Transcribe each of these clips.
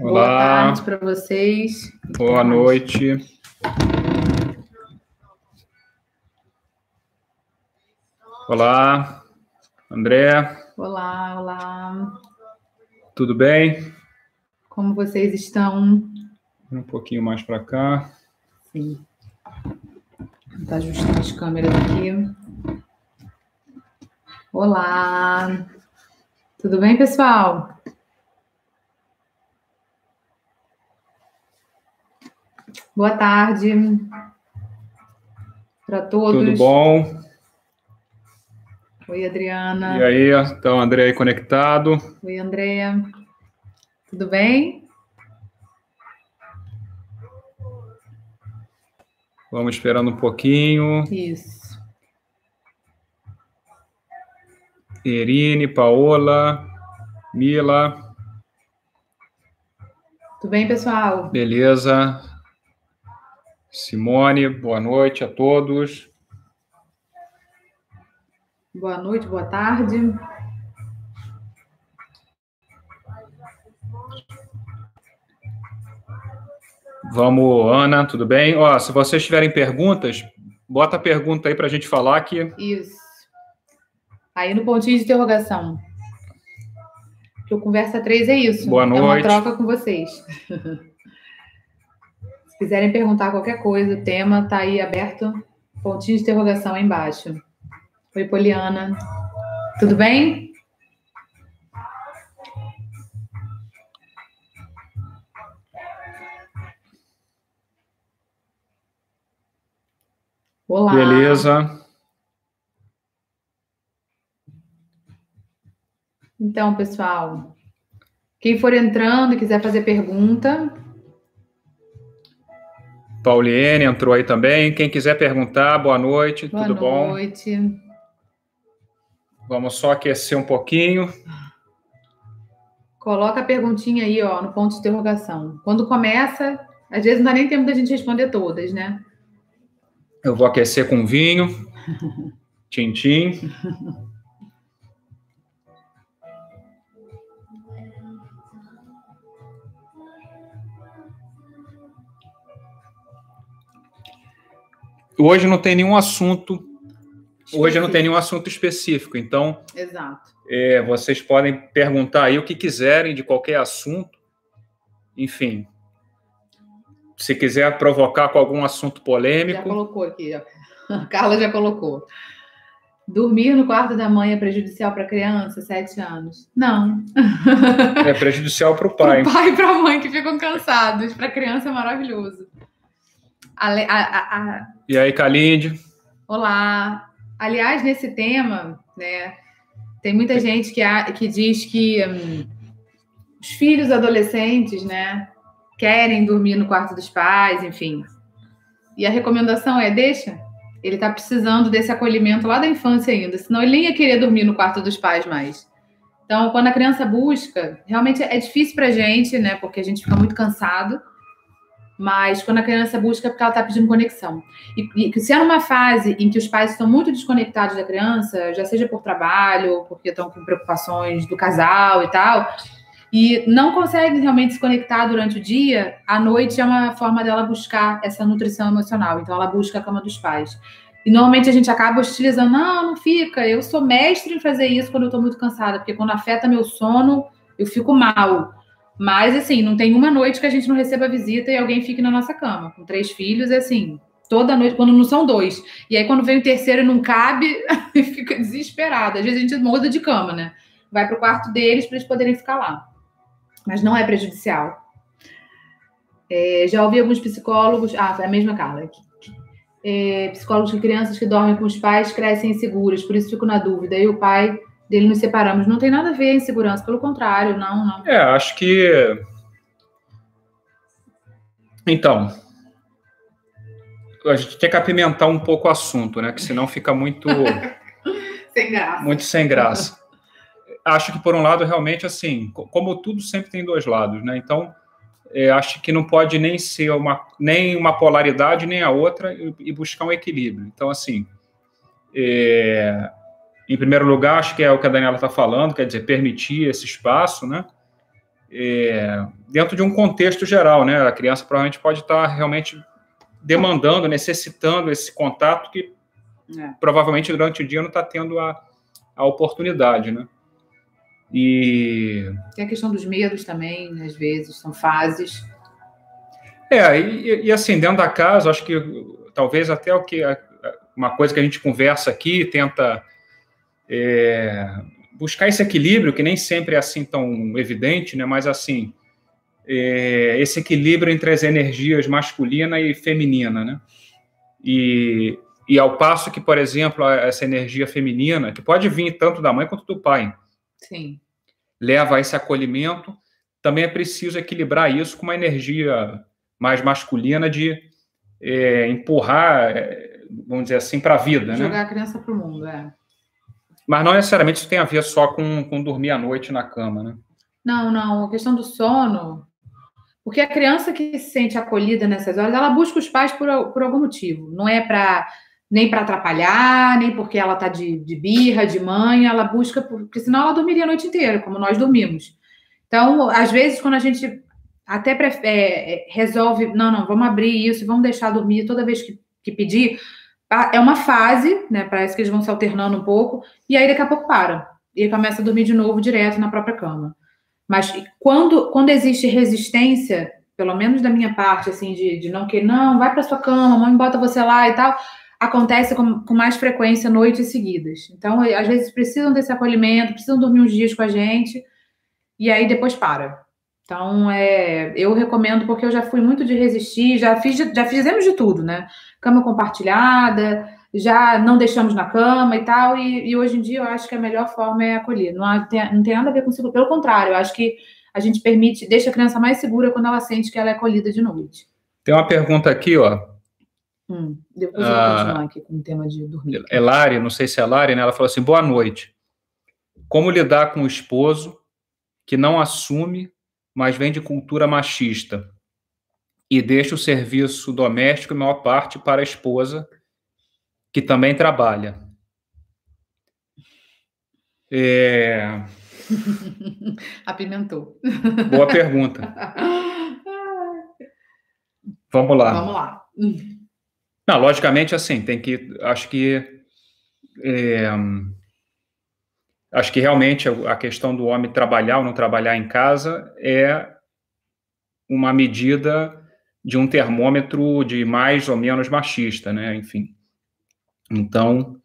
Olá. Boa tarde para vocês. Boa noite. Olá, André. Olá, olá. Tudo bem? Como vocês estão? Um pouquinho mais para cá. Sim. Vou ajustando as câmeras aqui. Olá. Tudo bem, pessoal? Boa tarde para todos. Tudo bom? Oi, Adriana. E aí, então, André aí conectado. Oi, Andréia. Tudo bem? Vamos esperando um pouquinho. Isso. Irine, Paola, Mila. Tudo bem, pessoal? Beleza. Simone, boa noite a todos. Boa noite, boa tarde. Vamos, Ana, tudo bem? Ó, se vocês tiverem perguntas, bota a pergunta aí para a gente falar aqui. Isso. Aí no pontinho de interrogação. Que o Conversa 3 é isso. Boa noite. É uma troca com vocês. quiserem perguntar qualquer coisa, o tema está aí aberto, pontinho de interrogação aí embaixo. Oi, Poliana. Tudo bem? Olá. Beleza. Então, pessoal, quem for entrando e quiser fazer pergunta, Pauliene entrou aí também. Quem quiser perguntar, boa noite, boa tudo noite. bom? Boa noite. Vamos só aquecer um pouquinho. Coloca a perguntinha aí, ó, no ponto de interrogação. Quando começa, às vezes não dá nem tempo da gente responder todas, né? Eu vou aquecer com vinho. Tintim. Hoje não tem nenhum assunto. Específico. Hoje não tem nenhum assunto específico. Então, Exato. É, vocês podem perguntar aí o que quiserem de qualquer assunto. Enfim, se quiser provocar com algum assunto polêmico. Já colocou aqui, a Carla já colocou. Dormir no quarto da mãe é prejudicial para criança, sete anos? Não. É prejudicial para o pai. o pai e para a mãe que ficam cansados. Para a criança é maravilhoso. A, a, a, e aí, Kalinde? Olá. Aliás, nesse tema, né, tem muita gente que, que diz que hum, os filhos adolescentes, né, querem dormir no quarto dos pais, enfim. E a recomendação é: deixa. Ele está precisando desse acolhimento lá da infância ainda, senão ele nem ia querer dormir no quarto dos pais mais. Então, quando a criança busca, realmente é difícil para a gente, né, porque a gente fica muito cansado mas quando a criança busca é porque ela está pedindo conexão. E, e se é numa fase em que os pais estão muito desconectados da criança, já seja por trabalho, porque estão com preocupações do casal e tal, e não conseguem realmente se conectar durante o dia, à noite é uma forma dela buscar essa nutrição emocional. Então ela busca a cama dos pais. E normalmente a gente acaba hostilizando, não, não fica, eu sou mestre em fazer isso quando eu estou muito cansada, porque quando afeta meu sono, eu fico mal. Mas, assim, não tem uma noite que a gente não receba visita e alguém fique na nossa cama. Com três filhos, é assim, toda noite, quando não são dois. E aí, quando vem o terceiro e não cabe, fica desesperada. Às vezes a gente muda de cama, né? Vai para o quarto deles para eles poderem ficar lá. Mas não é prejudicial. É, já ouvi alguns psicólogos. Ah, foi a mesma Carla. É, psicólogos de crianças que dormem com os pais crescem inseguras, por isso fico na dúvida. E o pai dele nos separamos. Não tem nada a ver a insegurança, pelo contrário, não, não. É, acho que. Então. A gente tem que apimentar um pouco o assunto, né? Que senão fica muito. sem graça. Muito sem graça. acho que, por um lado, realmente, assim, como tudo sempre tem dois lados, né? Então, é, acho que não pode nem ser uma, nem uma polaridade, nem a outra, e, e buscar um equilíbrio. Então, assim, é, em primeiro lugar, acho que é o que a Daniela está falando, quer dizer, permitir esse espaço, né? é, dentro de um contexto geral, né? A criança provavelmente pode estar realmente demandando, necessitando esse contato que é. provavelmente durante o dia não está tendo a, a oportunidade, né? E tem a questão dos medos também, às vezes são fases. É, e, e assim dentro da casa, acho que talvez até o que uma coisa que a gente conversa aqui tenta é, buscar esse equilíbrio que nem sempre é assim tão evidente, né? Mas assim é, esse equilíbrio entre as energias masculina e feminina, né? E, e ao passo que, por exemplo, essa energia feminina, que pode vir tanto da mãe quanto do pai, Sim. leva a esse acolhimento, também é preciso equilibrar isso com uma energia mais masculina de é, empurrar, é, vamos dizer assim, para a vida. Jogar né? a criança para o mundo, é. Mas não necessariamente isso tem a ver só com, com dormir à noite na cama, né? Não, não. A questão do sono porque a criança que se sente acolhida nessas horas, ela busca os pais por, por algum motivo. Não é para nem para atrapalhar, nem porque ela está de, de, birra, de mãe, ela busca, porque senão ela dormiria a noite inteira, como nós dormimos. Então, às vezes, quando a gente até é, é, resolve, não, não, vamos abrir isso, vamos deixar dormir toda vez que, que pedir, é uma fase, né? Parece que eles vão se alternando um pouco, e aí daqui a pouco para. E começa a dormir de novo direto na própria cama. Mas quando, quando existe resistência, pelo menos da minha parte, assim, de, de não querer, não, vai para sua cama, mãe bota você lá e tal, acontece com, com mais frequência noites seguidas. Então, às vezes precisam desse acolhimento, precisam dormir uns dias com a gente, e aí depois para. Então, é, eu recomendo porque eu já fui muito de resistir, já fiz, já fizemos de tudo, né? Cama compartilhada, já não deixamos na cama e tal, e, e, hoje em dia eu acho que a melhor forma é acolher. Não, há, tem, não tem nada a ver com seguro, pelo contrário, eu acho que a gente permite, deixa a criança mais segura quando ela sente que ela é acolhida de noite. Tem uma pergunta aqui, ó. Hum, depois eu vou ah, continuar aqui com o tema de dormir. É Lari, não sei se é Lari, né? Ela falou assim: boa noite. Como lidar com o esposo que não assume, mas vem de cultura machista e deixa o serviço doméstico, em maior parte, para a esposa que também trabalha. É... Apimentou. Boa pergunta. Vamos lá. Vamos lá. Não, logicamente, assim, tem que. Acho que. É, acho que realmente a questão do homem trabalhar ou não trabalhar em casa é uma medida de um termômetro de mais ou menos machista, né? Enfim. Então,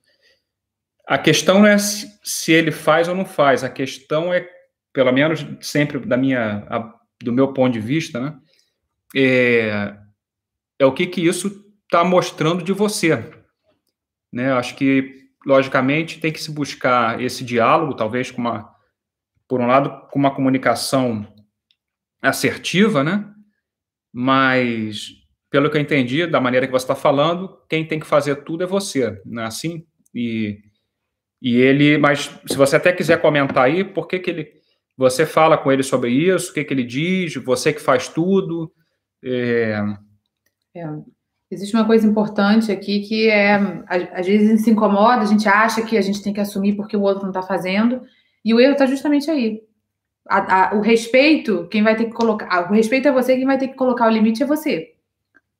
a questão não é se, ele faz ou não faz, a questão é, pelo menos sempre da minha, a, do meu ponto de vista, né, é, é o que, que isso está mostrando de você. Né? Acho que, logicamente, tem que se buscar esse diálogo, talvez com uma, por um lado, com uma comunicação assertiva, né? mas pelo que eu entendi, da maneira que você está falando, quem tem que fazer tudo é você, não é assim? E, e ele, mas se você até quiser comentar aí, por que, que ele, você fala com ele sobre isso, o que, que ele diz, você que faz tudo. É... É, existe uma coisa importante aqui que é, às vezes a gente se incomoda, a gente acha que a gente tem que assumir porque o outro não está fazendo, e o erro está justamente aí. A, a, o respeito, quem vai ter que colocar, o respeito é você, quem vai ter que colocar o limite é você.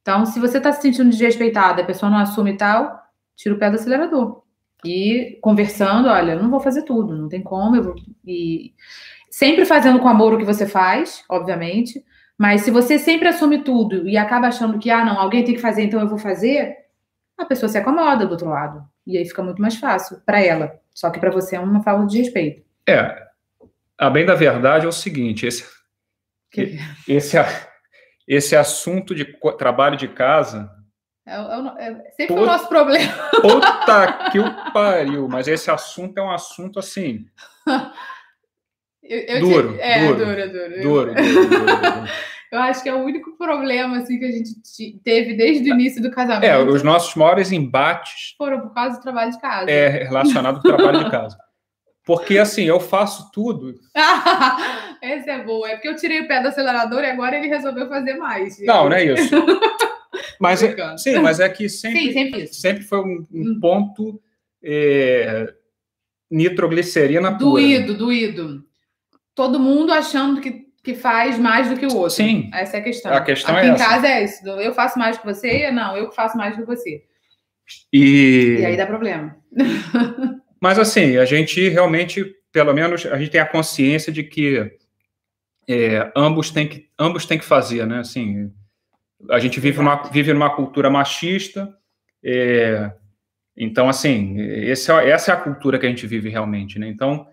Então, se você está se sentindo desrespeitada, a pessoa não assume tal, tira o pé do acelerador. E conversando, olha, não vou fazer tudo, não tem como, eu vou. E sempre fazendo com amor o que você faz, obviamente. Mas se você sempre assume tudo e acaba achando que, ah, não, alguém tem que fazer, então eu vou fazer, a pessoa se acomoda do outro lado. E aí fica muito mais fácil para ela. Só que para você é uma falta de respeito. É. A bem da verdade é o seguinte: esse, que... esse, esse assunto de trabalho de casa. É, é, é sempre o nosso problema. Puta que o pariu, mas esse assunto é um assunto assim. Eu, eu duro, te... é, duro, duro, duro, duro, duro, duro Eu acho que é o único problema assim, que a gente teve desde o início do casamento. É, os nossos maiores embates. Foram por causa do trabalho de casa. É, relacionado com o trabalho de casa. Porque assim, eu faço tudo. Esse é bom. É porque eu tirei o pé do acelerador e agora ele resolveu fazer mais. Não, não é isso. Mas é, sim, mas é que sempre, sim, sempre, sempre foi um, um hum. ponto é, nitroglicerina pura. Doído, doído. Todo mundo achando que que faz mais do que o outro. Sim. Essa é a questão. A questão Aqui é em essa. casa é isso. Eu faço mais que você, não, eu que faço mais que você. E, E aí dá problema. Mas assim, a gente realmente, pelo menos, a gente tem a consciência de que é, ambos têm que ambos têm que fazer, né? Assim, a gente vive numa, vive numa cultura machista, é, então assim, é- essa é a cultura que a gente vive realmente, né? Então,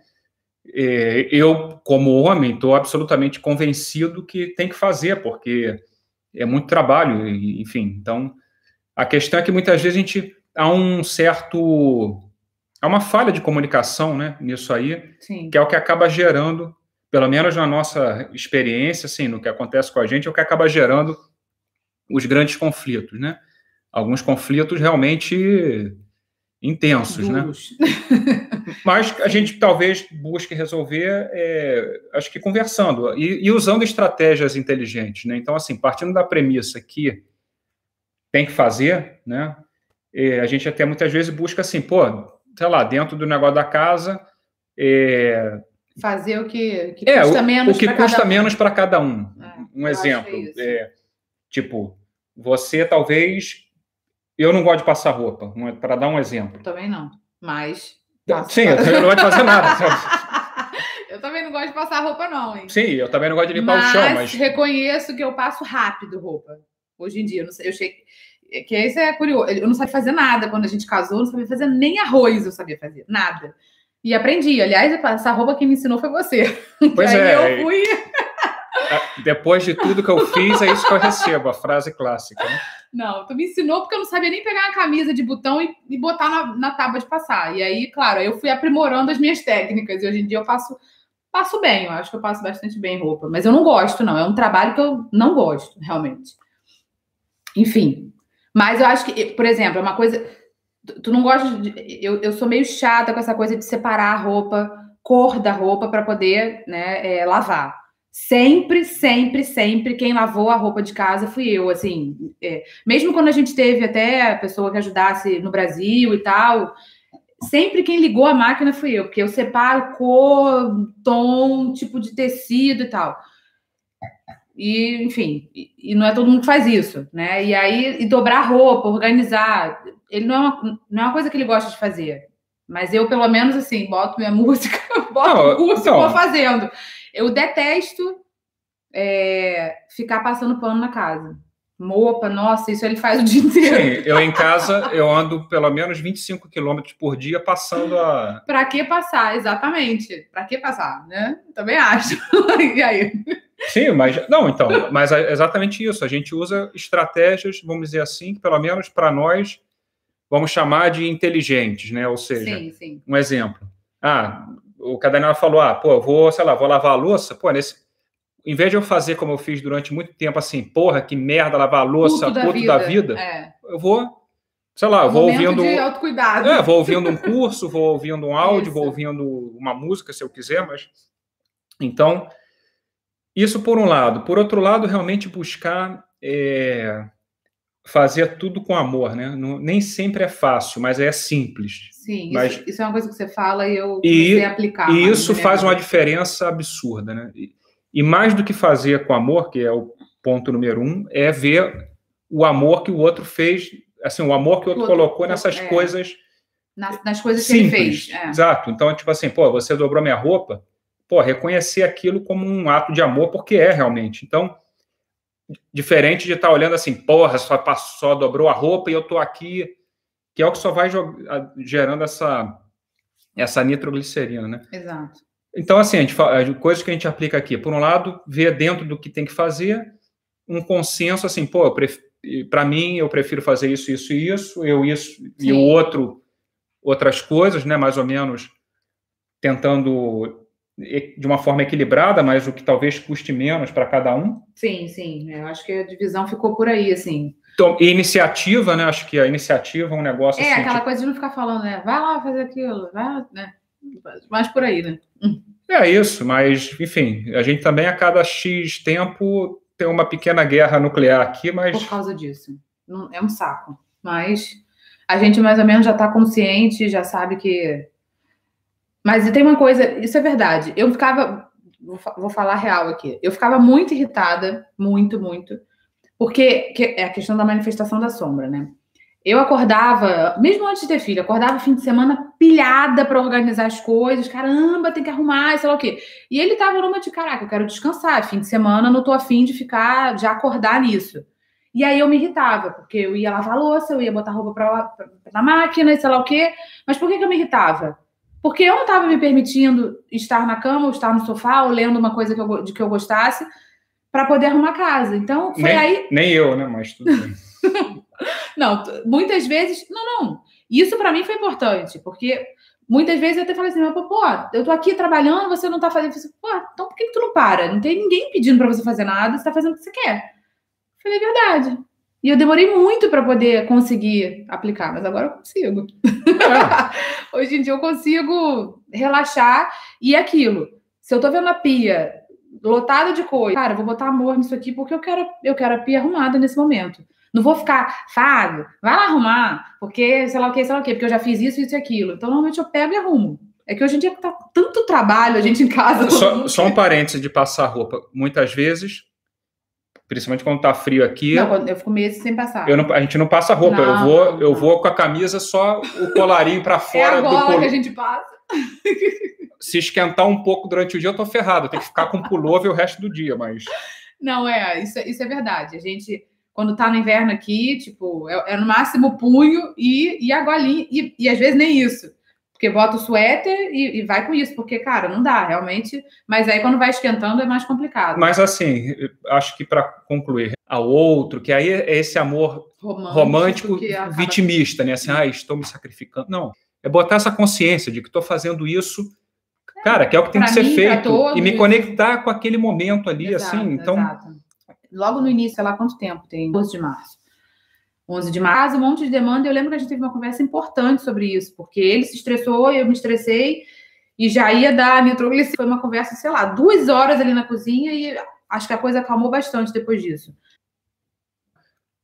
eu como homem estou absolutamente convencido que tem que fazer, porque é muito trabalho, enfim. Então, a questão é que muitas vezes a gente há um certo há uma falha de comunicação, né? Nisso aí Sim. que é o que acaba gerando, pelo menos na nossa experiência, assim, no que acontece com a gente, é o que acaba gerando os grandes conflitos, né? Alguns conflitos realmente intensos, né? Duros. Mas a gente talvez busque resolver, é, acho que conversando e, e usando estratégias inteligentes, né? Então, assim, partindo da premissa que tem que fazer, né? é, a gente até muitas vezes busca assim, pô, sei lá, dentro do negócio da casa, é, Fazer o que, que é, custa o, menos o que custa menos para cada um. É, um que exemplo, é isso. é, tipo, você talvez, eu não gosto de passar roupa, para dar um exemplo. Também não. Mas. passo- Sim, eu também não gosto de fazer nada. eu também não gosto de passar roupa, não, hein? Sim, eu também não gosto de limpar mas o chão, mas reconheço que eu passo rápido roupa. Hoje em dia, eu não sei, eu cheguei. Que isso é curioso. Eu não sabia fazer nada quando a gente casou, eu não sabia fazer nem arroz, eu sabia fazer, nada. E aprendi. Aliás, essa roupa que me ensinou foi você. Pois Aí é, eu fui. Depois de tudo que eu fiz, é isso que eu recebo, a frase clássica. né? Não, tu me ensinou porque eu não sabia nem pegar uma camisa de botão e, e botar na, na tábua de passar. E aí, claro, eu fui aprimorando as minhas técnicas. E hoje em dia eu passo, passo bem, eu acho que eu passo bastante bem roupa. Mas eu não gosto, não. É um trabalho que eu não gosto, realmente. Enfim. Mas eu acho que, por exemplo, é uma coisa. Tu tu não gosta de. Eu, eu sou meio chata com essa coisa de separar a roupa, cor da roupa, para poder né, é, lavar. Sempre, sempre, sempre, quem lavou a roupa de casa fui eu, assim. é, mesmo quando a gente teve até a pessoa que ajudasse no Brasil e tal, sempre quem ligou a máquina fui eu, porque eu separo cor, tom, tipo de tecido e tal. E, enfim, e, e não é todo mundo que faz isso, né? E aí, e dobrar roupa, organizar, ele não é, uma, não é uma coisa que ele gosta de fazer. Mas eu, pelo menos, assim, boto minha música, boto Não, o curso então. e vou fazendo. Eu detesto é, ficar passando pano na casa. Mopa, nossa, isso ele faz o dia inteiro. Sim, eu em casa, eu ando pelo menos 25 quilômetros por dia passando a. Pra que passar? Exatamente. Pra que passar, né? Também acho. e aí? Sim, mas. Não, então, mas é exatamente isso. A gente usa estratégias, vamos dizer assim, que pelo menos para nós, vamos chamar de inteligentes, né? Ou seja, Sim, sim. um exemplo. Ah, o Cadanela falou: ah, pô, eu vou, sei lá, vou lavar a louça, pô, nesse. Em vez de eu fazer como eu fiz durante muito tempo, assim, porra, que merda lavar a louça, Culto da puto vida. da vida, É. eu vou, sei lá, eu vou ouvindo. de autocuidado. É, vou ouvindo um curso, vou ouvindo um áudio, Isso. vou ouvindo uma música, se eu quiser, mas. Então, isso por um lado. Por outro lado, realmente buscar é, fazer tudo com amor, né? Não- nem sempre é fácil, mas é simples. Sim, Mas- isso, isso é uma coisa que você fala e eu E- a aplicar. E isso faz uma diferença absurda, né? E, e mais do que fazer com amor, que é o ponto número um, é ver o amor que o outro fez, assim, o amor que o outro O outro- colocou nessas é. coisas nas, nas coisas que ele simples. fez. É. Exato. Então, tipo assim, pô, você dobrou minha roupa, pô, reconhecer aquilo como um ato de amor, porque é realmente. Então, diferente de estar olhando assim, porra, só, passou, só dobrou a roupa e eu tô aqui, que é o que só vai gerando essa, essa nitroglicerina, né? Exato. Então, assim, a gente fala, as coisas que a gente aplica aqui, por um lado, ver dentro do que tem que fazer, um consenso assim, pô, para mim eu prefiro fazer isso, isso e isso, eu isso e o Sim. outro outras coisas, né, mais ou menos tentando de uma forma equilibrada, mas o que talvez custe menos para cada um. Sim, sim. Eu acho que a divisão ficou por aí, assim. Então, e iniciativa, né? Acho que a iniciativa é um negócio É, assim, aquela tipo, coisa de não ficar falando, né? Vai lá fazer aquilo, vai, né? Mais por aí, né? é isso, mas enfim, a gente também a cada X tempo tem uma pequena guerra nuclear aqui, mas Por causa disso. Não- É um saco. Mas a gente mais ou menos já tá consciente, já sabe que. Mas tem uma coisa, isso é verdade. Eu ficava vou, vou falar real aqui. Eu ficava muito irritada, muito, muito, porque que é a questão da manifestação da sombra, né? Eu acordava, mesmo antes de ter filho, acordava fim de semana pilhada para organizar as coisas. Caramba, tem que arrumar, sei lá o quê. E ele tava numa de caraca, eu quero descansar. Fim de semana, não tô afim de ficar, de acordar nisso. E aí eu me irritava, porque eu ia lavar louça, eu ia botar roupa pra, pra, na máquina sei lá o quê. Mas por que, que eu me irritava? Porque eu não estava me permitindo estar na cama, ou estar no sofá, ou lendo uma coisa que eu, de que eu gostasse, para poder arrumar casa. Então, foi nem, aí. Nem eu, né? Mas tudo bem. não, muitas vezes. Não, não. Isso para mim foi importante, porque muitas vezes eu até falei assim, mas, pô, eu tô aqui trabalhando, você não tá fazendo. Eu falei, pô, então por que, que tu não para? Não tem ninguém pedindo para você fazer nada, você tá fazendo o que você quer. Falei, é verdade. E eu demorei muito para poder conseguir aplicar, mas agora eu consigo. É. Hoje em dia eu consigo relaxar e é aquilo. Se eu tô vendo a pia lotada de coisa, cara, vou botar amor nisso aqui porque eu quero, eu quero a pia arrumada nesse momento. Não vou ficar, Fábio, vai lá arrumar, porque sei lá o que, sei lá o que, porque eu já fiz isso, isso e aquilo. Então, normalmente eu pego e arrumo. É que hoje em dia tá tanto trabalho, a gente em casa. Só, só um parênteses de passar roupa. Muitas vezes principalmente quando tá frio aqui. Não, eu fico meses sem passar. Não, a gente não passa roupa, não, eu vou não, eu vou com a camisa só o colarinho para fora é agora do que a gente passa. Se esquentar um pouco durante o dia, eu tô ferrado, tem que ficar com pullover o resto do dia, mas Não, é, isso, isso é verdade. A gente quando tá no inverno aqui, tipo, é, é no máximo punho e, e a golinha, e, e às vezes nem isso. Porque bota o suéter e, e, vai com isso, porque, cara, não dá, realmente. Mas aí quando vai esquentando é mais complicado. Mas assim, acho que para concluir, ao outro, que aí é esse amor romântico, romântico vitimista, né? Assim, ah, estou me sacrificando. Não. É botar essa consciência de que estou fazendo isso, cara, que é o que tem que ser mim, feito. E me conectar com aquele momento ali, exato, assim. Então. Exato. Logo no início, sei lá quanto tempo tem? 12 de março. 11 de março, um monte de demanda. Eu lembro que a gente teve uma conversa importante sobre isso, porque ele se estressou, eu me estressei e já ia dar nitroglicina. Foi uma conversa, sei lá, duas horas ali na cozinha e acho que a coisa acalmou bastante depois disso.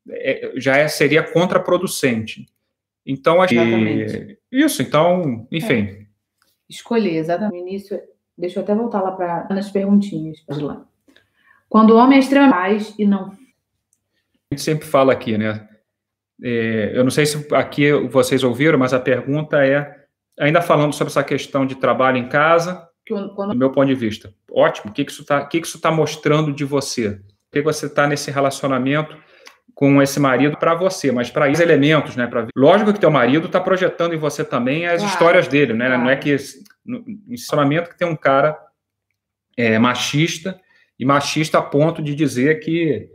É, já é, seria contraproducente. Então, acho que. Isso, então, enfim. É. Escolher, exatamente. No início, deixa eu até voltar lá para nas perguntinhas, lá. Quando o homem é extremamente e não. A gente sempre fala aqui, né? É, eu não sei se aqui vocês ouviram, mas a pergunta é, ainda falando sobre essa questão de trabalho em casa, do meu ponto de vista, ótimo, o que, que isso está que que isso tá mostrando de você? O que você está nesse relacionamento com esse marido para você, mas para os elementos, né? Pra... Lógico que teu marido está projetando em você também as claro, histórias dele, né? Claro. Não é que no relacionamento que tem um cara é, machista e machista a ponto de dizer que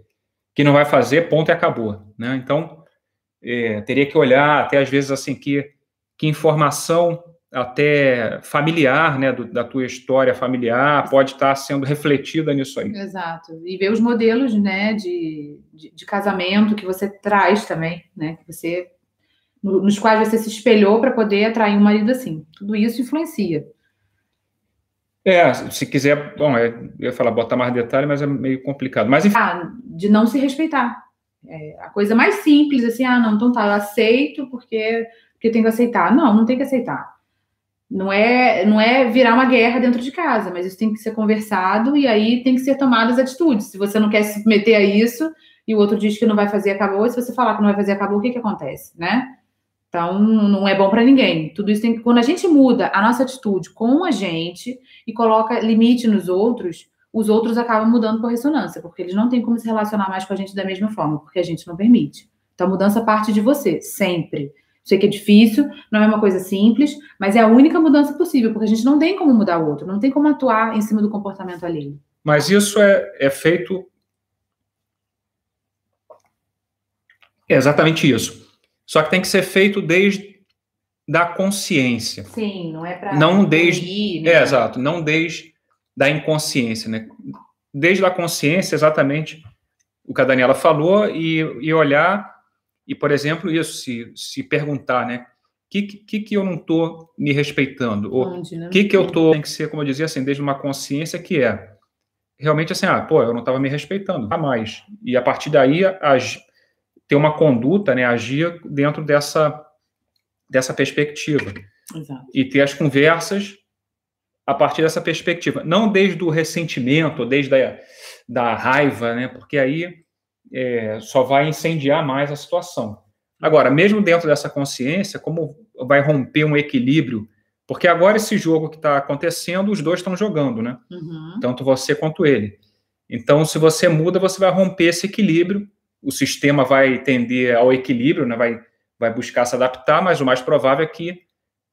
que não vai fazer, ponto e acabou, né? Então é, teria que olhar até às vezes assim que, que informação até familiar, né, do, da tua história familiar, pode estar sendo refletida nisso aí. Exato. E ver os modelos, né, de, de, de casamento que você traz também, né, que você nos quais você se espelhou para poder atrair um marido assim. Tudo isso influencia. É, se quiser, bom, é, eu ia falar botar mais detalhe, mas é meio complicado. Mas enfim. Ah, de não se respeitar. É, a coisa mais simples, assim, ah, não, então tá, eu aceito porque, porque tem que aceitar. Não, não tem que aceitar. Não é, não é virar uma guerra dentro de casa, mas isso tem que ser conversado e aí tem que ser tomadas atitudes. Se você não quer se meter a isso e o outro diz que não vai fazer, acabou. E se você falar que não vai fazer, acabou, o que que acontece, né? Então, não é bom para ninguém. Tudo isso tem que. Quando a gente muda a nossa atitude com a gente e coloca limite nos outros, os outros acabam mudando por ressonância, porque eles não têm como se relacionar mais com a gente da mesma forma, porque a gente não permite. Então, a mudança parte de você, sempre. Sei que é difícil, não é uma coisa simples, mas é a única mudança possível, porque a gente não tem como mudar o outro, não tem como atuar em cima do comportamento alheio. Mas isso é, é feito. É exatamente isso. Só que tem que ser feito desde da consciência. Sim, não é para. Não desde. né? É, exato. Não desde da inconsciência, né? Desde a consciência, exatamente o que a Daniela falou, e, e olhar, e, por exemplo, isso, se, se perguntar, né? O que, que, que eu não estou me respeitando? O né? que, que eu estou. Tem que ser, como eu dizia, assim, desde uma consciência que é realmente assim, ah, pô, eu não estava me respeitando, a mais. E a partir daí, ag, ter uma conduta, né? Agir dentro dessa, dessa perspectiva. Exato. E ter as conversas a partir dessa perspectiva. Não desde o ressentimento, desde a da raiva, né? Porque aí é, só vai incendiar mais a situação. Agora, mesmo dentro dessa consciência, como vai romper um equilíbrio? Porque agora esse jogo que está acontecendo, os dois estão jogando, né? Uhum. Tanto você quanto ele. Então, se você muda, você vai romper esse equilíbrio. O sistema vai tender ao equilíbrio, né? Vai, vai buscar se adaptar, mas o mais provável é que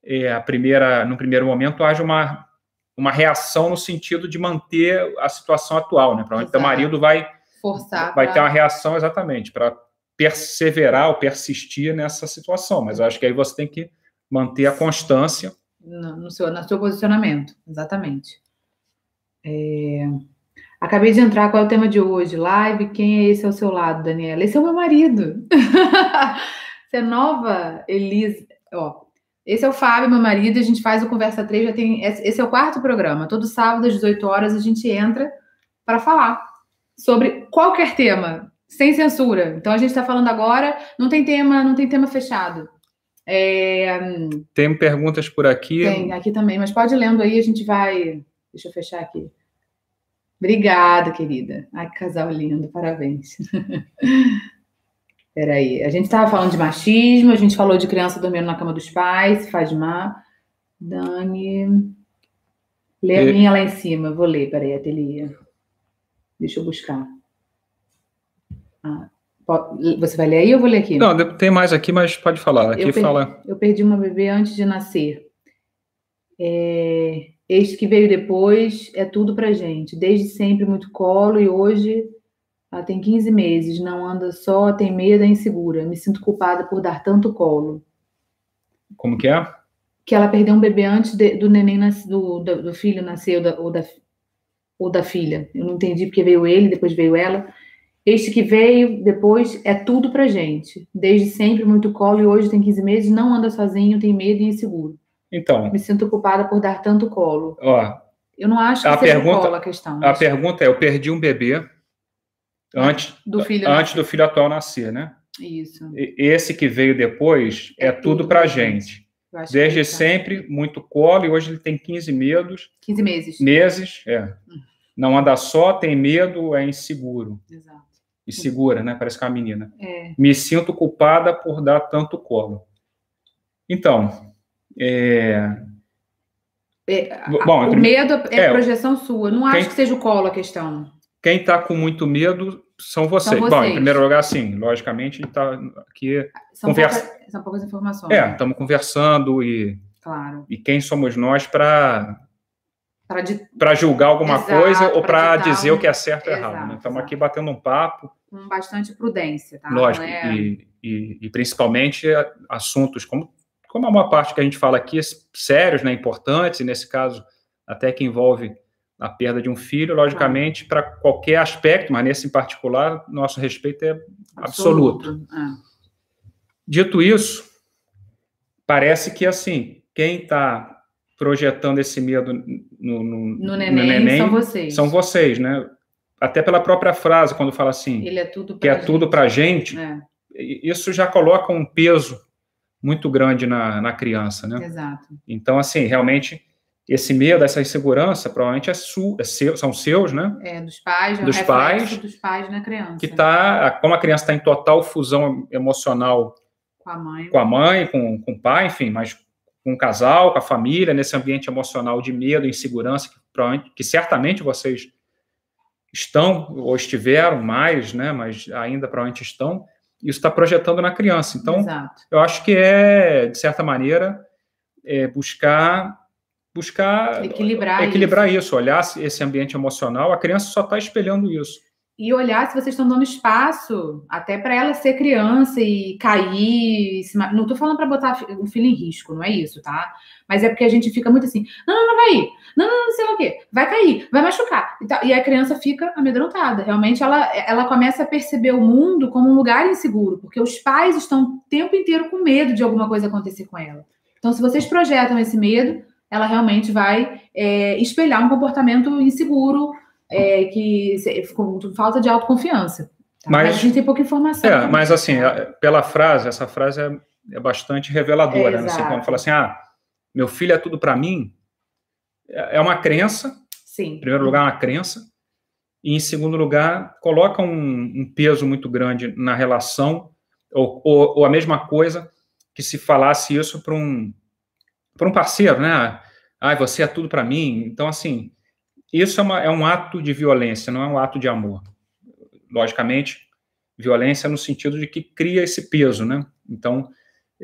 é, a primeira, no primeiro momento haja uma uma reação no sentido de manter a situação atual, né? Para o marido vai forçar, vai pra... ter uma reação exatamente para perseverar ou persistir nessa situação. Mas eu acho que aí você tem que manter a constância no, no seu, no seu posicionamento, exatamente. É... Acabei de entrar, qual é o tema de hoje? Live, quem é esse ao seu lado, Daniela? Esse é o meu marido. Você é nova, Elisa. Ó, esse é o Fábio, meu marido, a gente faz o Conversa 3, já tem. Esse é o quarto programa. Todo sábado, às 18 horas, a gente entra para falar sobre qualquer tema, sem censura. Então a gente está falando agora, não tem tema, não tem tema fechado. É... Tem perguntas por aqui. Tem, aqui também, mas pode ir lendo aí, a gente vai. Deixa eu fechar aqui. Obrigada, querida. Ai, que casal lindo, parabéns. Peraí, a gente estava falando de machismo, a gente falou de criança dormindo na cama dos pais, faz mal. Dani. Lê a minha lá em cima, vou ler, peraí, ateliê. Deixa eu buscar. Ah, você vai ler aí ou eu vou ler aqui? Não, tem mais aqui, mas pode falar. Aqui eu fala. eu perdi uma bebê antes de nascer. É, este que veio depois é tudo pra gente. Desde sempre muito colo e hoje ela tem 15 meses, não anda só, tem medo, é insegura. Me sinto culpada por dar tanto colo. Como que é? Que ela perdeu um bebê antes de, do neném nas, do, do, do, filho nascer ou da, ou da, ou da filha. Eu não entendi porque veio ele, depois veio ela. Este que veio depois é tudo pra gente. Desde sempre muito colo e hoje tem 15 meses, não anda sozinho, tem medo e é inseguro. Então. Me sinto culpada por dar tanto colo. Ó. Eu não acho que a seja pergunta, colo a questão. A pergunta é: eu perdi um bebê antes do filho, antes do filho atual nascer, né? Isso. Esse que veio depois é, é tudo, tudo para gente. Desde é sempre, muito colo, e hoje ele tem 15 medos. 15 meses. Meses, é. Hum. Não anda só, tem medo, é inseguro. Exato. Insegura, né? Parece que é uma menina. É. Me sinto culpada por dar tanto colo. Então, é... É, Bom, o medo é, é projeção sua. Não acho que seja o colo a questão. Quem está com muito medo são vocês. são vocês. Bom, em primeiro lugar, sim, logicamente, a gente está aqui. São, conversa... poucas, são poucas informações. É, estamos conversando e. Claro. E quem somos nós para. Para julgar alguma exato, coisa ou para dizer um... o que é certo ou errado. Né? Estamos aqui batendo um papo. Com bastante prudência, tá? Lógico, é... e, e, e, principalmente assuntos como, como a maior parte que a gente fala aqui, sérios, né, importantes, e nesse caso até que envolve a perda de um filho, logicamente, para qualquer aspecto, mas nesse em particular, nosso respeito é absoluto. absoluto. É. Dito isso, parece que, assim, quem está projetando esse medo no, no, no, neném, no, neném, são vocês. São vocês, né? Até pela própria frase, quando fala assim, Ele é tudo que é gente. tudo para a gente, é. isso já coloca um peso muito grande na, na criança, né? Exato. Então, assim, realmente esse medo, essa insegurança, provavelmente é su, é seu, são seus, né? É, dos pais, é dos pais, dos pais na criança. Que tá, como a criança está em total fusão emocional com a mãe, com, a mãe, com, com o pai, enfim, mas com o casal, com a família, nesse ambiente emocional de medo, insegurança, que, que certamente vocês estão ou estiveram mais, né? Mas ainda provavelmente estão. Isso está projetando na criança. Então, Exato. eu acho que é, de certa maneira, é buscar buscar equilibrar, equilibrar isso. isso. olhar esse ambiente emocional, a criança só está espelhando isso. E olhar se vocês estão dando espaço até para ela ser criança e cair. Se... Não estou falando para botar o filho em risco, não é isso, tá? Mas é porque a gente fica muito assim: não, não, não vai ir, não, não, não sei lá o quê, vai cair, vai machucar. E a criança fica amedrontada. Realmente ela, ela começa a perceber o mundo como um lugar inseguro, porque os pais estão o tempo inteiro com medo de alguma coisa acontecer com ela. Então, se vocês projetam esse medo, ela realmente vai é, espelhar um comportamento inseguro, é, que com falta de autoconfiança. Tá? Mas, mas, a gente tem pouca informação. É, mas assim, pela frase, essa frase é, é bastante reveladora. É, né? Assim, quando fala assim, ah, meu filho é tudo para mim, é uma crença. Sim. Em primeiro lugar, uma crença. E, em segundo lugar, coloca um, um peso muito grande na relação, ou, ou, ou, a mesma coisa que se falasse isso para um, um parceiro, né? Ah, você é tudo para mim. Então, assim, isso é, uma, é um ato de violência, não é um ato de amor. Logicamente, violência no sentido de que cria esse peso, né? Então,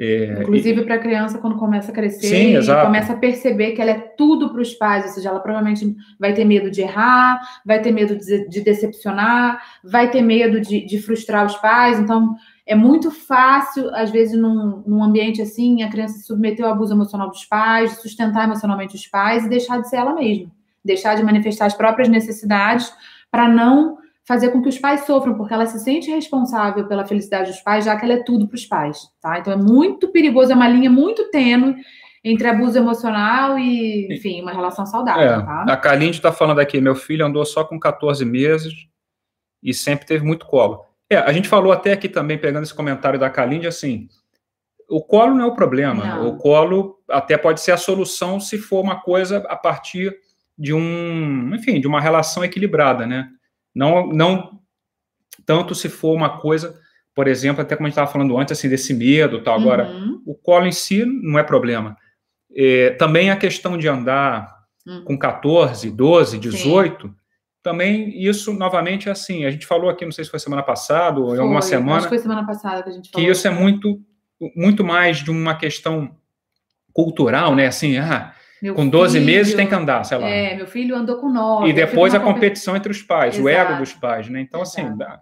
é, Inclusive para a criança, quando começa a crescer sim, começa a perceber que ela é tudo para os pais, ou seja, ela provavelmente vai ter medo de errar, vai ter medo de, de decepcionar, vai ter medo de, de, frustrar os pais. Então, é muito fácil, às vezes, num, num ambiente assim, a criança se submeter ao abuso emocional dos pais, sustentar emocionalmente os pais e deixar de ser ela mesma, deixar de manifestar as próprias necessidades para não fazer com que os pais sofram, porque ela se sente responsável pela felicidade dos pais, já que ela é tudo para os pais, tá? Então é muito perigoso, é uma linha muito tênue entre abuso emocional e, enfim, uma relação saudável, é, tá? A Kalinde está falando aqui, meu filho andou só com 14 meses e sempre teve muito colo. É, a gente falou até aqui também, pegando esse comentário da Kalinde, assim, o colo não é o problema, não. o colo até pode ser a solução se for uma coisa a partir de um, enfim, de uma relação equilibrada, né? Não, não tanto se for uma coisa, por exemplo, até como a gente estava falando antes, assim, desse medo tal. Agora, uhum. o colo em si não é problema. É, também a questão de andar uhum. com 14, 12, 18, Sim. Também isso, novamente, é assim. A gente falou aqui, não sei se foi semana passada ou em alguma semana. Acho que foi semana passada que a gente falou. Que isso é muito, muito mais de uma questão cultural, né? Assim, ah, meu com 12 filho, meses tem que andar, sei lá. É, meu filho andou com 9. E depois a competição entre os pais, Exato. o ego dos pais, né? Então, assim, Exato. assim, dá.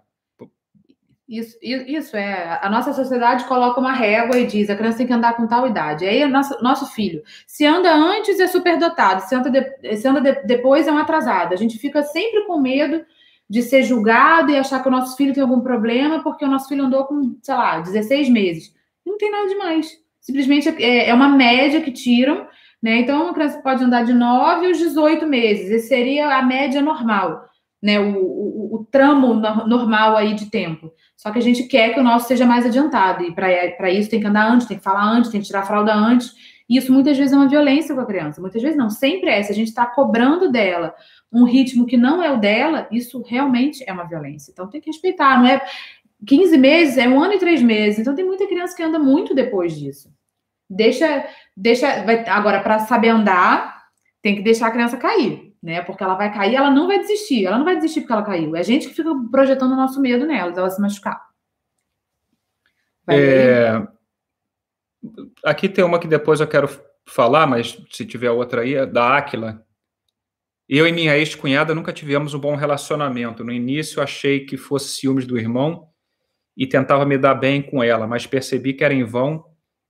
Isso, isso é. A nossa sociedade coloca uma régua e diz: a criança tem que andar com tal idade. Aí, nosso, nosso filho, se anda antes, é superdotado, se anda, de, se anda de, depois, é um atrasado. A gente fica sempre com medo de ser julgado e achar que o nosso filho tem algum problema porque o nosso filho andou com, sei lá, 16 meses. Não tem nada demais. Simplesmente é, é uma média que tiram né? Então, uma criança pode andar de 9 aos 18 meses, esse seria a média normal, né? O, o, o tramo normal aí de tempo. Só que a gente quer que o nosso seja mais adiantado, e para isso tem que andar antes, tem que falar antes, tem que tirar a fralda antes. E isso muitas vezes é uma violência com a criança, muitas vezes não, sempre é. Se a gente está cobrando dela um ritmo que não é o dela, isso realmente é uma violência. Então tem que respeitar, não é 15 meses, é um ano e três meses. Então tem muita criança que anda muito depois disso. Deixa, deixa. Vai, agora, para saber andar, tem que deixar a criança cair, né? Porque ela vai cair, ela não vai desistir. Ela não vai desistir porque ela caiu. É a gente que fica projetando o nosso medo nela, ela se machucar. É... Aqui tem uma que depois eu quero falar, mas se tiver outra aí, é da Áquila. Eu e minha ex-cunhada nunca tivemos um bom relacionamento. No início achei que fosse ciúmes do irmão e tentava me dar bem com ela, mas percebi que era em vão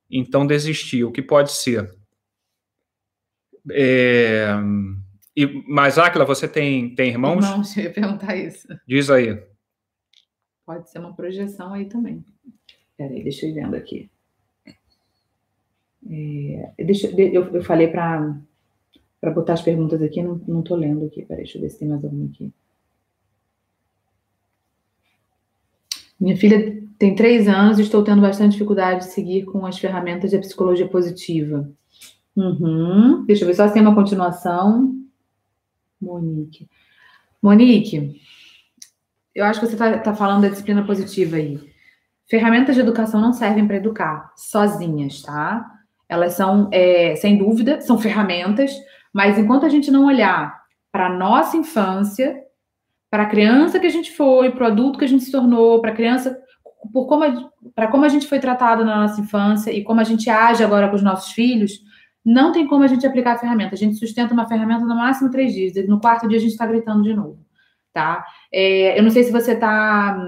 então desisti. O que pode ser? É... E, mas, Áquila, você tem, tem irmãos? Irmãos, eu ia perguntar isso. Diz aí. Pode ser uma projeção aí também. Peraí, deixa eu ir vendo aqui. É, deixa, eu, eu falei para botar as perguntas aqui, não, não tô lendo aqui. Peraí, deixa eu ver se tem mais alguma aqui. Minha filha tem três anos e estou tendo bastante dificuldade de seguir com as ferramentas de psicologia positiva. Uhum. Deixa eu ver só se tem uma continuação. Monique. Monique, eu acho que você está tá falando da disciplina positiva aí. Ferramentas de educação não servem para educar sozinhas, tá? Elas são, é, sem dúvida, são ferramentas, mas enquanto a gente não olhar para a nossa infância, para a criança que a gente foi, para o adulto que a gente se tornou, para a criança para como a gente foi tratado na nossa infância e como a gente age agora com os nossos filhos, não tem como a gente aplicar a ferramenta. A gente sustenta uma ferramenta no máximo três dias. No quarto dia a gente está gritando de novo, tá? É, eu não sei se você está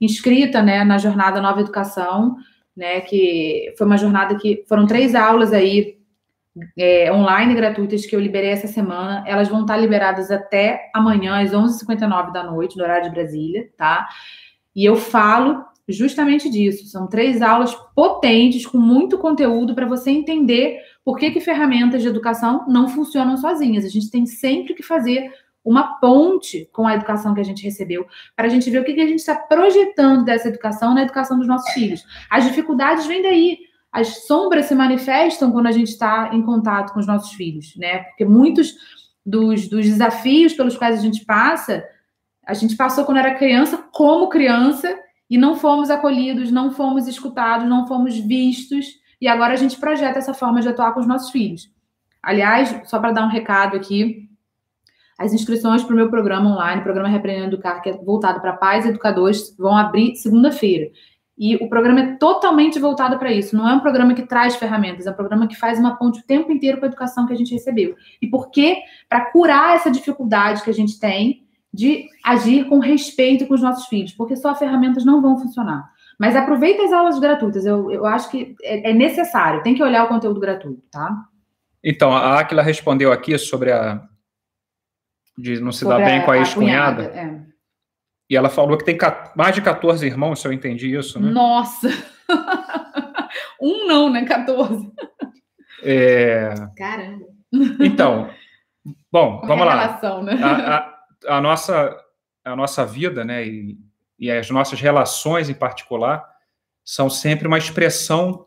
inscrita, né, na jornada Nova Educação, né, que foi uma jornada que foram três aulas aí é, online gratuitas que eu liberei essa semana. Elas vão estar liberadas até amanhã às 11h59 da noite, no horário de Brasília, tá? E eu falo justamente disso. São três aulas potentes, com muito conteúdo, para você entender por que, que ferramentas de educação não funcionam sozinhas. A gente tem sempre que fazer uma ponte com a educação que a gente recebeu, para a gente ver o que, que a gente está projetando dessa educação na educação dos nossos filhos. As dificuldades vêm daí. as sombras se manifestam quando a gente está em contato com os nossos filhos, né? Porque muitos dos, dos desafios pelos quais a gente passa, a gente passou quando era criança, como criança, e não fomos acolhidos, não fomos escutados, não fomos vistos, e agora a gente projeta essa forma de atuar com os nossos filhos. Aliás, só para dar um recado aqui, as inscrições para o meu programa online, programa Repreendendo Educar, que é voltado para pais e educadores, vão abrir segunda-feira. E o programa é totalmente voltado para isso. Não é um programa que traz ferramentas, é um programa que faz uma ponte o tempo inteiro com a educação que a gente recebeu. E por quê? Para curar essa dificuldade que a gente tem de agir com respeito com os nossos filhos, porque só ferramentas não vão funcionar. Mas aproveita as aulas gratuitas, eu, eu acho que é, é necessário, tem que olhar o conteúdo gratuito, tá? Então, a Aquila respondeu aqui sobre a, de não se dar bem a, com a ex-cunhada. É. E ela falou que tem mais de 14 irmãos, se eu entendi isso, né? Nossa! um não, né? 14. É... Caramba. Então, bom, vamos é lá. Relação, né? a, a, a, nossa, a nossa vida, né, e, e as nossas relações em particular, são sempre uma expressão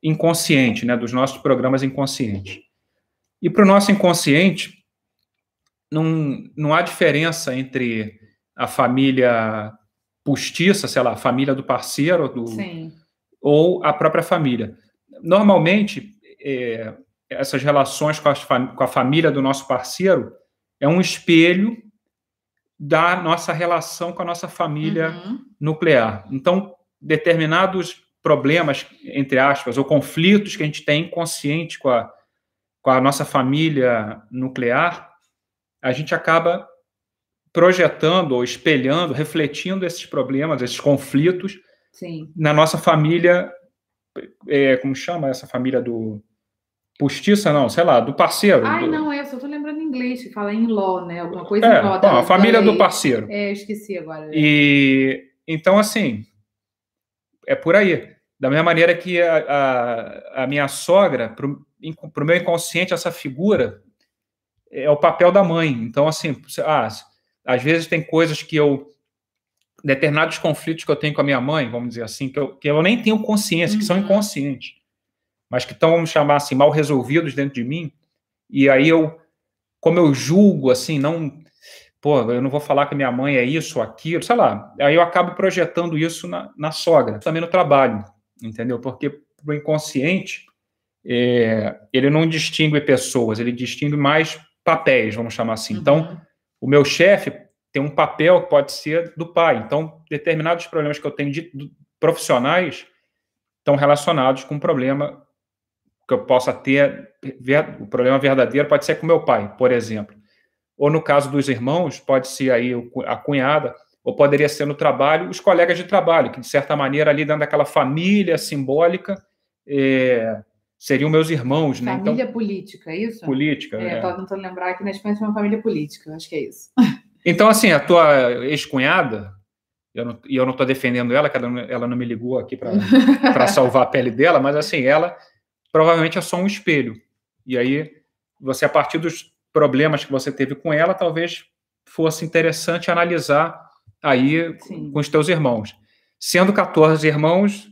inconsciente, né, dos nossos programas inconscientes. E para o nosso inconsciente, não, não há diferença entre a família postiça, sei lá, a família do parceiro do, ou a própria família. Normalmente, é, essas relações com a, com a família do nosso parceiro é um espelho da nossa relação com a nossa família uhum. nuclear. Então, determinados problemas, entre aspas, ou conflitos que a gente tem consciente com a, com a nossa família nuclear, a gente acaba projetando ou espelhando, refletindo esses problemas, esses conflitos Sim. na nossa família, é, como chama essa família do postiça, não, sei lá, do parceiro. Ai, do... não, é, eu só tô inglês, que fala em law, né, alguma coisa é, em law. Bom, a família do parceiro. É, eu esqueci agora. E, então, assim, é por aí. Da mesma maneira que a, a, a minha sogra, para o meu inconsciente, essa figura é o papel da mãe. Então, assim, ah, às vezes tem coisas que eu. determinados conflitos que eu tenho com a minha mãe, vamos dizer assim, que eu, que eu nem tenho consciência, uhum. que são uhum. inconscientes, mas que estão, vamos chamar assim, mal resolvidos dentro de mim. E aí eu, como eu julgo, assim, não. Pô, eu não vou falar que minha mãe é isso, aquilo, sei lá. Aí eu acabo projetando isso na, na sogra, também no trabalho, entendeu? Porque o inconsciente, é, ele não distingue pessoas, ele distingue mais papéis, vamos chamar assim. Então, uhum. Então, o meu chefe tem um papel que pode ser do pai. Então, determinados problemas que eu tenho de, de, profissionais estão relacionados com um problema que eu possa ter, ver, o problema verdadeiro pode ser com meu pai, por exemplo. Ou no caso dos irmãos, pode ser aí a cunhada, ou poderia ser no trabalho, os colegas de trabalho, que de certa maneira ali dentro daquela família simbólica, é, seriam meus irmãos, né? Família então, política, é isso? Política. É, é. tentando lembrar que na Espanha é uma família política, acho que é isso. Então, assim, a tua ex-cunhada, e eu, não estou defendendo ela, que ela, ela não me ligou aqui para salvar a pele dela, mas assim, ela provavelmente é só um espelho. E aí, você, a partir dos problemas que você teve com ela, talvez fosse interessante analisar aí Sim. com os teus irmãos. Sendo 14 irmãos,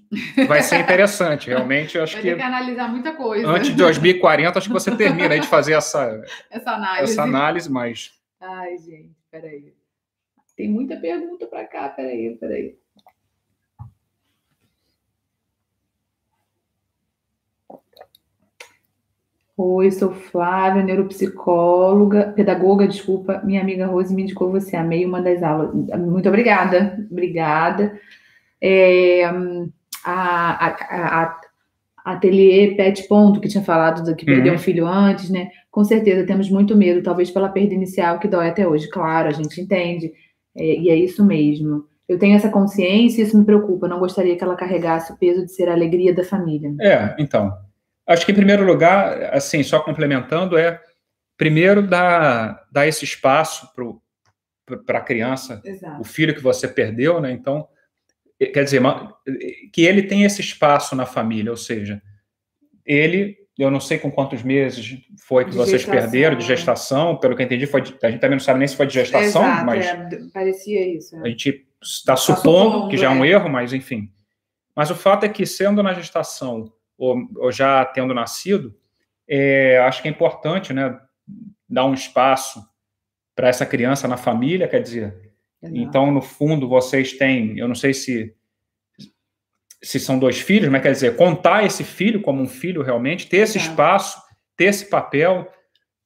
vai ser interessante, realmente. Eu acho vai que, ter que analisar muita coisa. Antes de 2040, acho que você termina de fazer essa, essa, análise. essa análise, mas. Ai, gente, peraí. Tem muita pergunta para cá, peraí, peraí. Oi, sou Flávia, neuropsicóloga, pedagoga, desculpa. Minha amiga Rose me indicou você, amei uma das aulas. Muito obrigada, obrigada. É, a, a, a Ateliê Pet Ponto, que tinha falado do que perdeu uhum. um filho antes, né? Com certeza temos muito medo, talvez pela perda inicial que dói até hoje. Claro, a gente entende, é, e é isso mesmo. Eu tenho essa consciência e isso me preocupa. Eu não gostaria que ela carregasse o peso de ser a alegria da família. É, então. Acho que, em primeiro lugar, assim, só complementando, é primeiro dar, dar esse espaço para a criança, Exato. o filho que você perdeu, né? Então, quer dizer, que ele tem esse espaço na família, ou seja, ele, eu não sei com quantos meses foi que de vocês gestação, perderam de né? gestação, pelo que eu entendi, foi a gente também não sabe nem se foi de gestação, Exato, mas é, parecia isso. É. A gente está tá supondo, supondo, que já é um é. erro, mas enfim. Mas o fato é que, sendo na gestação ou, ou já tendo nascido, é, acho que é importante, né, dar um espaço para essa criança na família, quer dizer, Exato. então, no fundo, vocês têm, eu não sei se se são dois filhos, mas quer dizer, contar esse filho como um filho realmente, ter esse espaço, ter esse papel,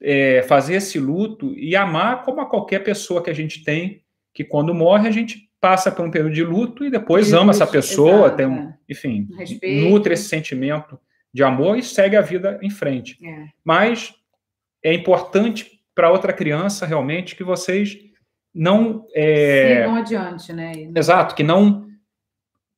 é, fazer esse luto e amar como a qualquer pessoa que a gente tem, que quando morre a gente passa por um período de luto e depois ama essa pessoa, exato, tem um, é. enfim, Respeito. nutre esse sentimento de amor e segue a vida em frente. É. Mas é importante para outra criança realmente que vocês não é, sigam adiante, né? Exato, que não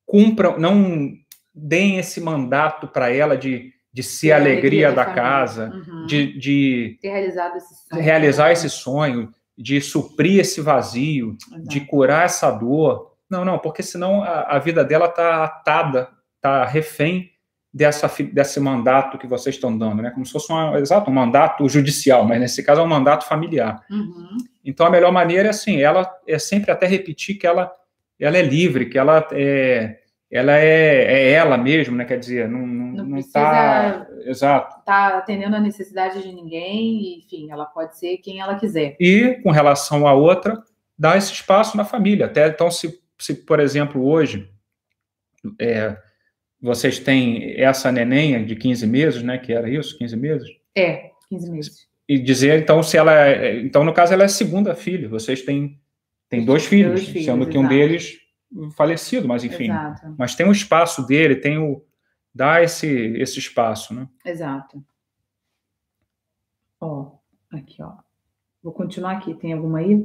cumpram, não deem esse mandato para ela de, de ser a alegria, alegria da, da casa, uhum. de, de realizado esse sonho, realizar né? esse sonho, de suprir esse vazio, Exato. de curar essa dor. Não, não, porque senão a, a vida dela está atada, está refém dessa, desse mandato que vocês estão dando, né? Como se fosse um, exato, um mandato judicial, mas nesse caso é um mandato familiar. Uhum. Então a melhor maneira é assim, ela é sempre até repetir que ela, ela é livre, que ela é, ela é, é ela mesma, né? Quer dizer, não, não, não está. Exato. Está atendendo a necessidade de ninguém, enfim, ela pode ser quem ela quiser. E com relação à outra, dar esse espaço na família. Até então, se, se por exemplo, hoje é, vocês têm essa nenenha de 15 meses, né? Que era isso, 15 meses? É, 15 meses. E dizer, então, se ela é. Então, no caso, ela é segunda filha. Vocês têm, têm dois filhos, dois filhos sendo que um deles falecido, mas enfim. Exato. Mas tem o espaço dele, tem o. dá esse, esse espaço, né? Exato. Ó, aqui, ó. Vou continuar aqui. Tem alguma aí?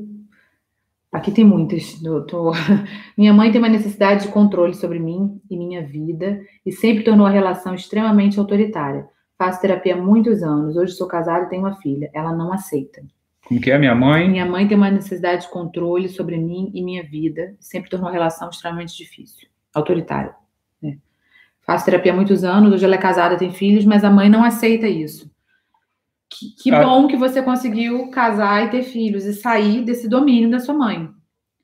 Aqui tem muitas. Tô... Minha mãe tem uma necessidade de controle sobre mim e minha vida e sempre tornou a relação extremamente autoritária. Faço terapia há muitos anos. Hoje sou casada e tenho uma filha. Ela não aceita. Como que é minha mãe? Minha mãe tem uma necessidade de controle sobre mim e minha vida. Sempre tornou a relação extremamente difícil, autoritária. Né? Faço terapia há muitos anos. Hoje ela é casada, tem filhos, mas a mãe não aceita isso. Que, que ah. bom que você conseguiu casar e ter filhos e sair desse domínio da sua mãe.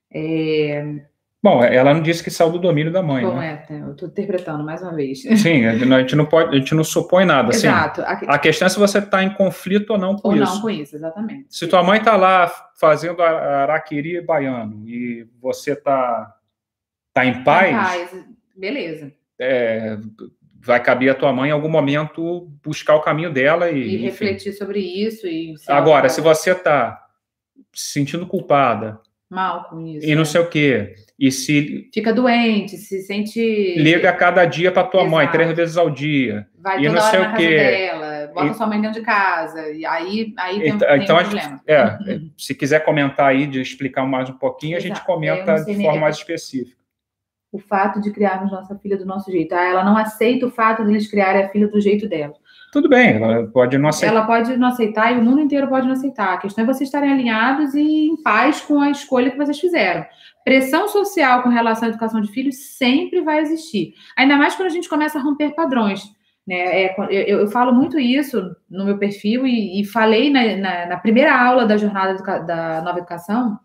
É... Bom, ela não disse que saiu do domínio da mãe. Bom, né? é, eu estou interpretando mais uma vez. Sim, a gente não pode, a gente não supõe nada. Assim. Exato. Assim, a... questão é se você está em conflito ou não com ou isso. Ou não com isso, exatamente. Se tua mãe está lá fazendo araquiri baiano e você está tá em paz. Em paz, beleza. É, vai caber a tua mãe em algum momento buscar o caminho dela e, e refletir sobre isso. E Agora, se você está se sentindo culpada, mal com isso. E não é. sei o quê. E se. Fica doente, se sente. Liga cada dia para tua Exato. mãe, três vezes ao dia. Vai e não sei o quê. dela, bota e... sua mãe dentro de casa. E aí, aí tem, então, tem então, um problema. É, uhum. se quiser comentar aí, de explicar mais um pouquinho, Exato. a gente comenta de forma mais específica o fato de criarmos nossa filha do nosso jeito. Ah, ela não aceita o fato de eles criarem a filha do jeito dela. Tudo bem, ela pode não aceitar. Ela pode não aceitar e o mundo inteiro pode não aceitar. A questão é vocês estarem alinhados e em paz com a escolha que vocês fizeram. Pressão social com relação à educação de filhos sempre vai existir. Ainda mais quando a gente começa a romper padrões. Né? É, eu, eu, falo muito isso no meu perfil e, e falei na, na, na, primeira aula da jornada da nova educação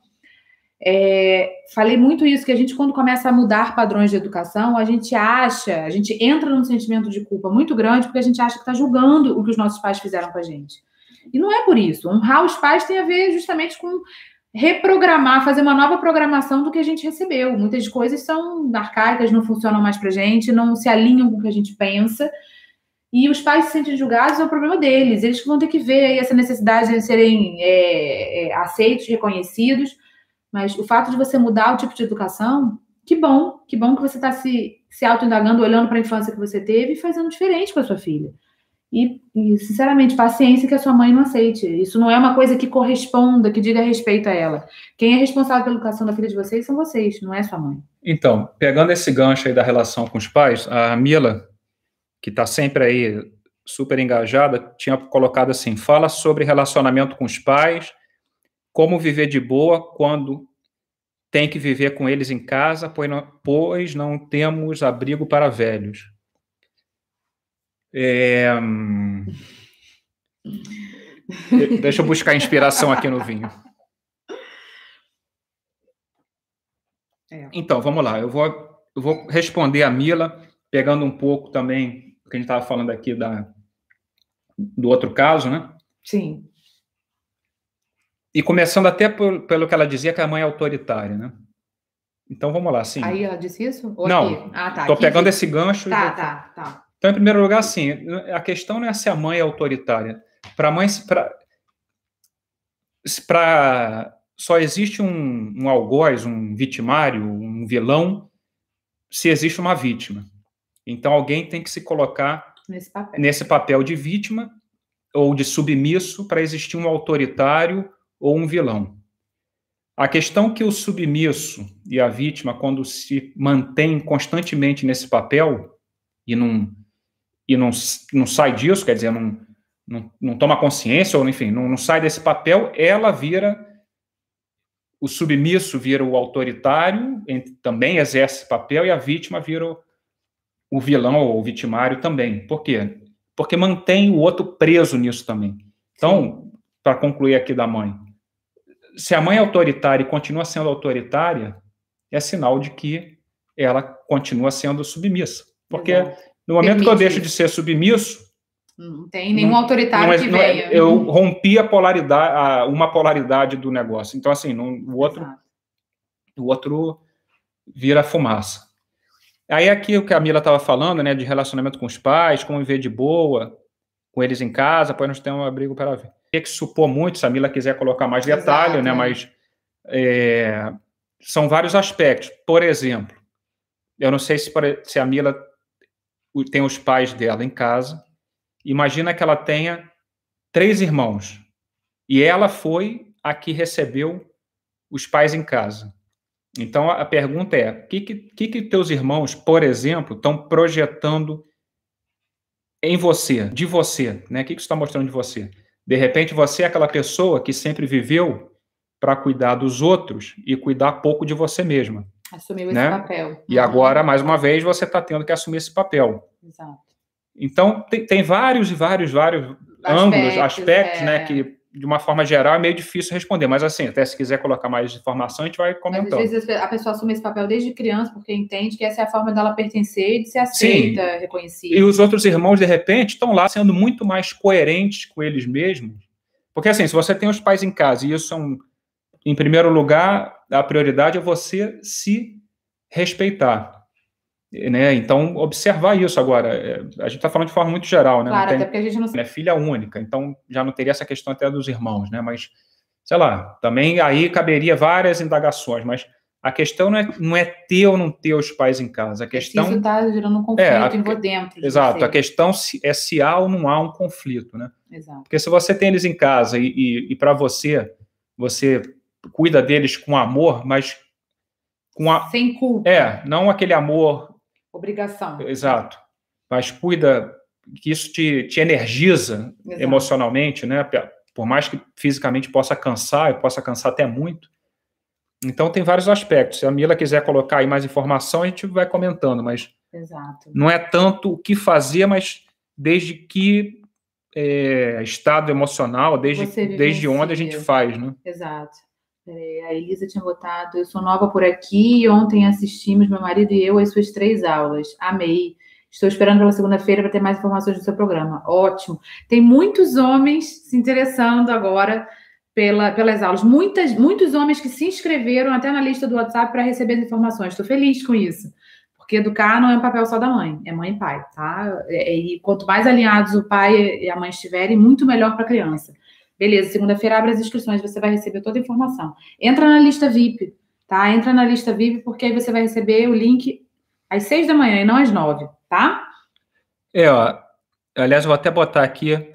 é, falei muito isso, que a gente, quando começa a mudar padrões de educação, a gente acha, a gente entra num sentimento de culpa muito grande, porque a gente acha que está julgando o que os nossos pais fizeram com a gente. E não é por isso. Honrar os pais tem a ver justamente com reprogramar, fazer uma nova programação do que a gente recebeu. Muitas coisas são arcaicas, não funcionam mais para gente, não se alinham com o que a gente pensa. E os pais se sentem julgados é o problema deles. Eles vão ter que ver aí essa necessidade de serem é, é, aceitos, reconhecidos mas o fato de você mudar o tipo de educação, que bom, que bom que você está se, se auto-indagando, olhando para a infância que você teve e fazendo diferente com a sua filha. E, e, sinceramente, paciência que a sua mãe não aceite. Isso não é uma coisa que corresponda, que diga respeito a ela. Quem é responsável pela educação da filha de vocês são vocês, não é sua mãe. Então, pegando esse gancho aí da relação com os pais, a Mila, que está sempre aí super engajada, tinha colocado assim: fala sobre relacionamento com os pais como viver de boa quando tem que viver com eles em casa, pois não, pois não temos abrigo para velhos. É... Deixa eu buscar inspiração aqui no vinho. É. Então, vamos lá. Eu vou, eu vou responder a Mila, pegando um pouco também que a gente estava falando aqui da, do outro caso, né? Sim. E começando até por, pelo que ela dizia que a mãe é autoritária, né? Então vamos lá, sim. Aí ela disse isso? Ou não? Ah, tá, tô pegando esse gancho. Tá, tá, tá. Então, em primeiro lugar, sim, a questão não é se a mãe é autoritária. Para a mãe, para só existe um, um algoz, um vitimário, um vilão, se existe uma vítima. Então, alguém tem que se colocar nesse papel, nesse papel de vítima ou de submisso para existir um autoritário ou um vilão. A questão que o submisso e a vítima, quando se mantém constantemente nesse papel e não, e não, não sai disso, quer dizer, não, não, não toma consciência, ou enfim, não, não sai desse papel, ela vira o submisso vira o autoritário, também exerce esse papel, e a vítima vira o, o vilão ou o vitimário também. Por quê? Porque mantém o outro preso nisso também. Então, para concluir aqui da mãe, se a mãe é autoritária e continua sendo autoritária, é sinal de que ela continua sendo submissa. Porque Exato. no momento Permite que eu deixo de ser submisso, não tem nenhum não, autoritário não é, que não venha. É, eu rompi a polaridade, a, uma polaridade do negócio. Então, assim, não, o outro, o outro vira fumaça. Aí aqui o que a Mila estava falando, né, de relacionamento com os pais, como viver de boa, com eles em casa, depois nós temos um abrigo para ver. Tem que supor muito, se a Mila quiser colocar mais detalhe, Exato, né, é. mas é, são vários aspectos. Por exemplo, eu não sei se, se a Mila tem os pais dela em casa, Imagina que ela tenha três irmãos e ela foi a que recebeu os pais em casa. Então a pergunta é: o que, que, que teus irmãos, por exemplo, estão projetando em você, de você? Né? O que, que está mostrando de você? De repente você é aquela pessoa que sempre viveu para cuidar dos outros e cuidar pouco de você mesma. Assumiu né? esse papel. E agora, mais uma vez, você está tendo que assumir esse papel. Exato. Então, tem, tem vários e vários, vários aspectos, ângulos, aspectos, é. né, que de uma forma geral é meio difícil responder, mas assim, até se quiser colocar mais informação, a gente vai comentando. Mas, às vezes a pessoa assume esse papel desde criança porque entende que essa é a forma dela pertencer e de ser aceita, Sim. reconhecida. E os outros irmãos, de repente, estão lá sendo muito mais coerentes com eles mesmos. Porque assim, se você tem os pais em casa e isso é um, em primeiro lugar, a prioridade é você se respeitar. Né? Então, observar isso agora. É, a gente está falando de forma muito geral, né? Claro, tem, até porque a gente não é filha única, então já não teria essa questão até dos irmãos, né? Mas, sei lá, também aí caberia várias indagações, mas a questão não é, não é ter ou não ter os pais em casa. A questão. Isso está gerando um conflito é, a, dentro. De exato, a questão é se há ou não há um conflito, né? Exato. Porque se você tem eles em casa e, e, e para você, você cuida deles com amor, mas com a. Sem culpa. É, não aquele amor Obrigação. Exato. Mas cuida que isso te, te energiza Exato. emocionalmente, né? Por mais que fisicamente possa cansar, e possa cansar até muito. Então tem vários aspectos. Se a Mila quiser colocar aí mais informação, a gente vai comentando, mas Exato. não é tanto o que fazer, mas desde que é, estado emocional, desde, desde onde a gente faz, né? Exato. É, a Elisa tinha botado, eu sou nova por aqui e ontem assistimos, meu marido e eu, as suas três aulas. Amei. Estou esperando pela segunda-feira para ter mais informações do seu programa. Ótimo. Tem muitos homens se interessando agora pela, pelas aulas. Muitas, muitos homens que se inscreveram até na lista do WhatsApp para receber as informações. Estou feliz com isso. Porque educar não é um papel só da mãe, é mãe e pai, tá? E quanto mais alinhados o pai e a mãe estiverem, muito melhor para a criança. Beleza, segunda-feira abre as inscrições, você vai receber toda a informação. Entra na lista VIP, tá? Entra na lista VIP, porque aí você vai receber o link às seis da manhã e não às nove, tá? É, ó. Aliás, eu vou até botar aqui.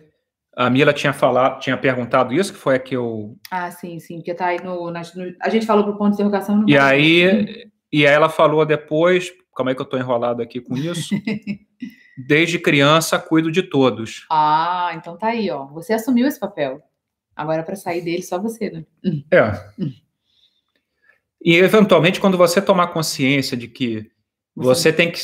A Mila tinha falado, tinha perguntado isso, que foi a que eu. Ah, sim, sim, porque tá aí no. no a gente falou pro ponto de interrogação. No e aí, e aí ela falou depois, como é que eu tô enrolado aqui com isso? Desde criança cuido de todos. Ah, então tá aí, ó. Você assumiu esse papel. Agora, para sair dele, só você, né? É. E, eventualmente, quando você tomar consciência de que você, você tem que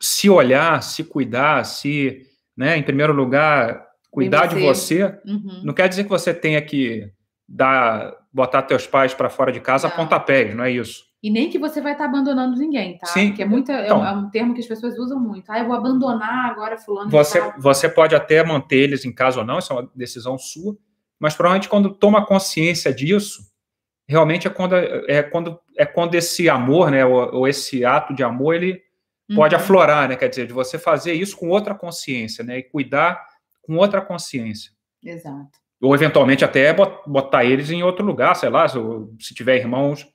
se olhar, se cuidar, se, né, em primeiro lugar, cuidar de você, uhum. não quer dizer que você tenha que dar, botar teus pais para fora de casa não. a pontapés, não é isso. E nem que você vai estar tá abandonando ninguém, tá? Sim. Porque é, muita, é então, é, um, termo que as pessoas usam muito. Ah, eu vou abandonar agora fulano. Você, você pode até manter eles em casa ou não, isso é uma decisão sua, mas provavelmente quando toma consciência disso, realmente é quando é quando é quando esse amor, né, ou, ou esse ato de amor, ele uhum. pode aflorar, né? Quer dizer, de você fazer isso com outra consciência, né? E cuidar com outra consciência. Exato. Ou eventualmente até botar eles em outro lugar, sei lá, se tiver irmãos,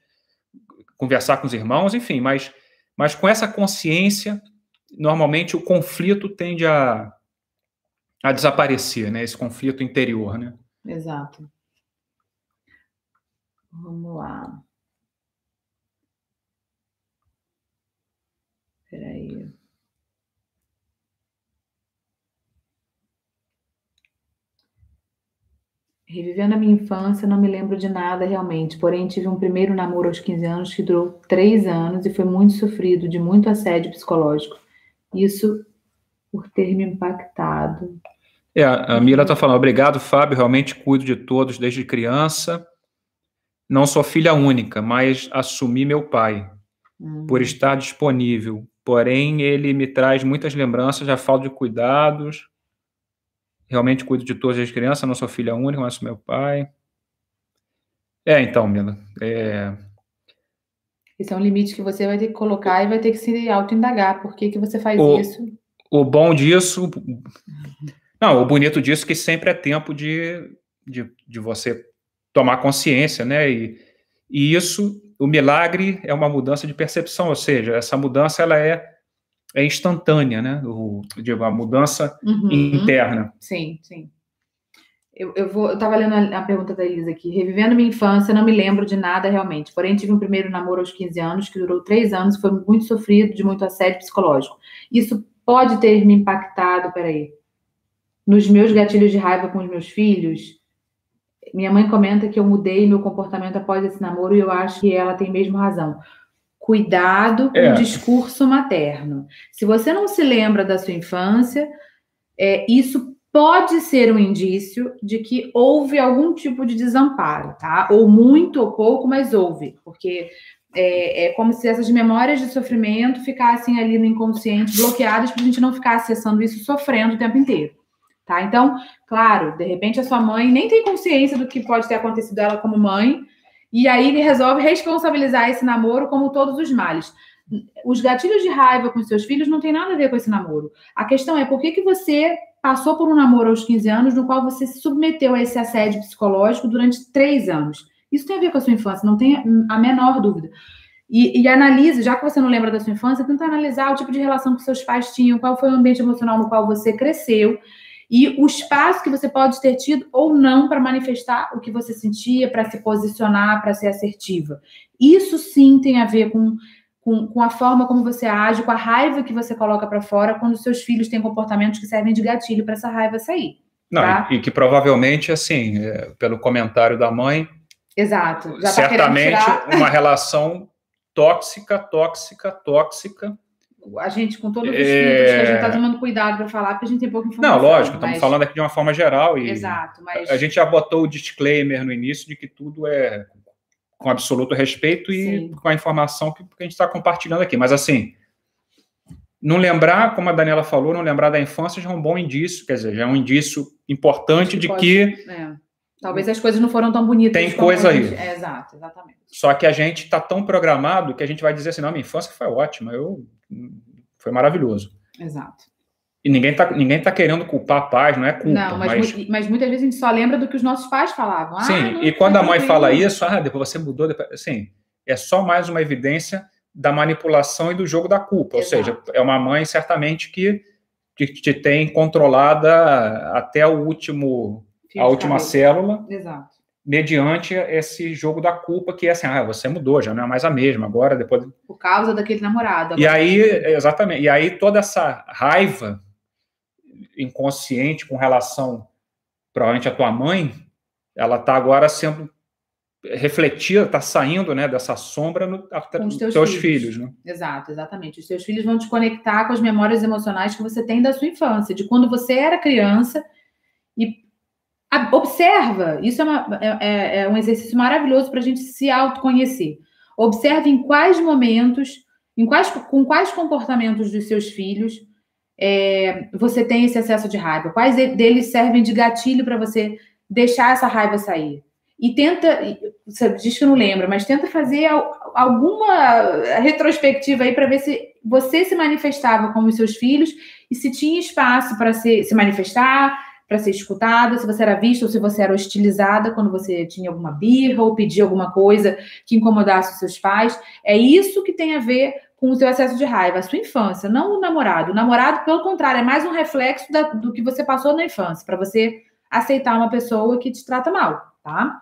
conversar com os irmãos, enfim, mas, mas com essa consciência, normalmente o conflito tende a, a desaparecer, né? Esse conflito interior, né? Exato. Vamos lá. Peraí. Revivendo a minha infância, não me lembro de nada realmente, porém tive um primeiro namoro aos 15 anos que durou três anos e foi muito sofrido, de muito assédio psicológico. Isso por ter me impactado. É, a Mila está falando, obrigado, Fábio, realmente cuido de todos desde criança. Não sou filha única, mas assumi meu pai, uhum. por estar disponível. Porém, ele me traz muitas lembranças, já falo de cuidados, Realmente cuido de todas as crianças, não sou filha única, mas sou meu pai. É, então, Mila. É... Esse é um limite que você vai ter que colocar e vai ter que se auto-indagar. Por que, que você faz o, isso? O bom disso. Não, o bonito disso é que sempre é tempo de, de, de você tomar consciência, né? E, e isso, o milagre é uma mudança de percepção, ou seja, essa mudança ela é é instantânea, né? O, digo, a mudança uhum, interna. Sim, sim. Eu, eu vou, eu tava lendo a, a, pergunta da Elisa aqui. Revivendo minha infância, não me lembro de nada realmente. Porém, tive um primeiro namoro aos 15 anos, que durou três anos, foi muito sofrido, de muito assédio psicológico. Isso pode ter me impactado, peraí, nos meus gatilhos de raiva com os meus filhos. Minha mãe comenta que eu mudei meu comportamento após esse namoro e eu acho que ela tem mesmo razão cuidado com é. o discurso materno. Se você não se lembra da sua infância, é, isso pode ser um indício de que houve algum tipo de desamparo, tá? Ou muito ou pouco, mas houve, porque é, é como se essas memórias de sofrimento ficassem ali no inconsciente bloqueadas para a gente não ficar acessando isso sofrendo o tempo inteiro. Tá? Então, claro, de repente a sua mãe nem tem consciência do que pode ter acontecido ela como mãe, e aí ele resolve responsabilizar esse namoro como todos os males. Os gatilhos de raiva com seus filhos não tem nada a ver com esse namoro. A questão é por que, que você passou por um namoro aos 15 anos no qual você se submeteu a esse assédio psicológico durante três anos. Isso tem a ver com a sua infância, não tem a menor dúvida. E, e analise, já que você não lembra da sua infância, tenta analisar o tipo de relação que seus pais tinham, qual foi o ambiente emocional no qual você cresceu e o espaço que você pode ter tido ou não para manifestar o que você sentia, para se posicionar, para ser assertiva. Isso sim tem a ver com, com, com, a forma como você age, com a raiva que você coloca para fora quando seus filhos têm comportamentos que servem de gatilho para essa raiva sair. Não, tá? e, e, que provavelmente, assim, é, pelo comentário da mãe. Exato. Tá certamente uma relação tóxica, tóxica, tóxica a gente, com todos os filtros, que a gente está tomando cuidado para falar, porque a gente tem pouca informação. Não, lógico, estamos falando aqui de uma forma geral. E Exato, mas... A gente já botou o disclaimer no início de que tudo é com absoluto respeito e Sim. com a informação que, a gente está compartilhando aqui. Mas, assim, não lembrar, como a Daniela falou, não lembrar da infância já é um bom indício, quer dizer, já é um indício importante que de pode, que... É. Talvez as coisas não foram tão bonitas. Tem coisa aí. É, exato, exatamente. Só que a gente está tão programado que a gente vai dizer assim, não, minha infância foi ótima, eu foi maravilhoso. Exato. E ninguém está ninguém tá querendo culpar pais, não é culpa. Não, mas, mas... mas, muitas vezes a gente só lembra do que os nossos pais falavam. Ah, Sim, e quando a mãe fala isso, ah, depois você mudou, depois... assim, é só mais uma evidência da manipulação e do jogo da culpa. Exato. Ou seja, é uma mãe certamente que, que te tem controlada até o último, a última célula. Exato mediante esse jogo da culpa, que é assim, ah, você mudou, já não é mais a mesma, agora depois... Por causa daquele namorado. E aí, exatamente, e aí toda essa raiva inconsciente com relação, provavelmente, à tua mãe, ela está agora sendo refletida, está saindo, né, dessa sombra no, com os teus, teus filhos. filhos né? Exato, exatamente. Os teus filhos vão te conectar com as memórias emocionais que você tem da sua infância, de quando você era criança e Observa, isso é, uma, é, é, é um exercício maravilhoso para a gente se autoconhecer. Observe em quais momentos, em quais, com quais comportamentos dos seus filhos é, você tem esse excesso de raiva. Quais deles servem de gatilho para você deixar essa raiva sair? E tenta, você diz que não lembra, mas tenta fazer alguma retrospectiva aí para ver se você se manifestava como os seus filhos e se tinha espaço para se, se manifestar, para ser escutada, se você era vista ou se você era hostilizada quando você tinha alguma birra ou pedia alguma coisa que incomodasse os seus pais. É isso que tem a ver com o seu excesso de raiva, a sua infância, não o namorado. O namorado, pelo contrário, é mais um reflexo da, do que você passou na infância, para você aceitar uma pessoa que te trata mal, tá?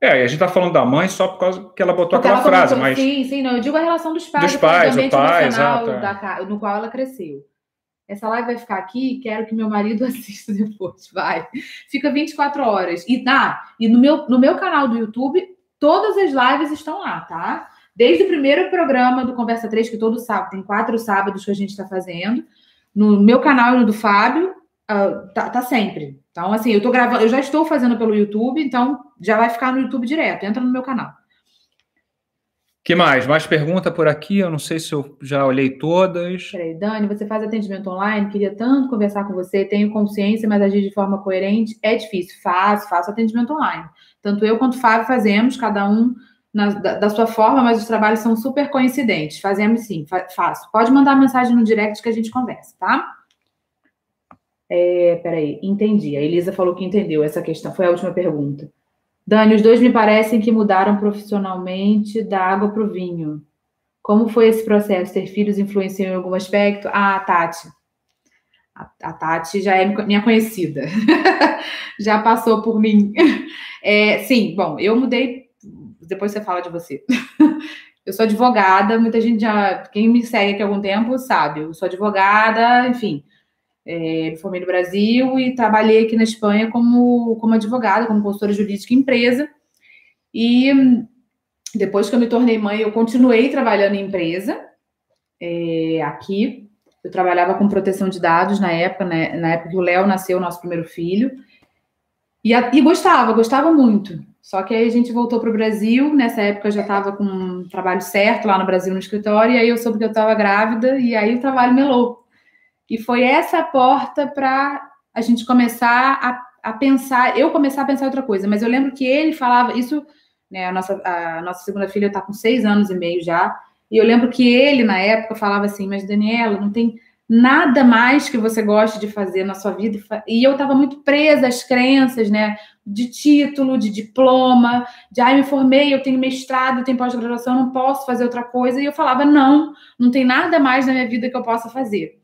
É, a gente está falando da mãe só por causa que ela botou Porque aquela ela frase, mas... Sim, sim, não, eu digo a relação dos pais, dos pais, o pai, exato, é. da, no qual ela cresceu. Essa live vai ficar aqui, quero que meu marido assista depois, vai. Fica 24 horas. E, ah, e no, meu, no meu canal do YouTube, todas as lives estão lá, tá? Desde o primeiro programa do Conversa 3, que todo sábado, tem quatro sábados que a gente está fazendo. No meu canal e no do Fábio, uh, tá, tá sempre. Então, assim, eu tô gravando, eu já estou fazendo pelo YouTube, então já vai ficar no YouTube direto. Entra no meu canal. Que mais? Mais pergunta por aqui? Eu não sei se eu já olhei todas. Peraí, Dani, você faz atendimento online? Queria tanto conversar com você. Tenho consciência, mas agir de forma coerente é difícil. Faço, faço atendimento online. Tanto eu quanto o Fábio fazemos, cada um na, da, da, sua forma, mas os trabalhos são super coincidentes. Fazemos sim, fa faço. Pode mandar mensagem no direct que a gente conversa, tá? É, peraí, entendi. A Elisa falou que entendeu essa questão. Foi a última pergunta. Dani, os dois me parecem que mudaram profissionalmente da água para o vinho. Como foi esse processo? Ter filhos influenciou em algum aspecto? Ah, Tati. A, a Tati já é minha conhecida. já passou por mim. É, sim, bom, eu mudei. Depois você fala de você. eu sou advogada, muita gente já. Quem me segue aqui há algum tempo sabe. Eu sou advogada, enfim é, me formei no Brasil e trabalhei aqui na Espanha como, como advogada, como consultora jurídica em empresa. E depois que eu me tornei mãe, eu continuei trabalhando em empresa é, aqui. Eu trabalhava com proteção de dados na época, né, na época que o Léo nasceu, nosso primeiro filho. E, e gostava, gostava muito. Só que aí a gente voltou para o Brasil. Nessa época eu já estava com um trabalho certo lá no Brasil no escritório. E aí eu soube que eu estava grávida. E aí o trabalho melou. E foi essa porta para a gente começar a, a, pensar, eu começar a pensar outra coisa. Mas eu lembro que ele falava, isso, né, a nossa, a nossa segunda filha está com seis anos e meio já, e eu lembro que ele, na época, falava assim, mas Daniela, não tem nada mais que você goste de fazer na sua vida. E eu estava muito presa às crenças, né? De título, de diploma, de ah, me formei, eu tenho mestrado, eu tenho pós-graduação, não posso fazer outra coisa. E eu falava, não, não tem nada mais na minha vida que eu possa fazer.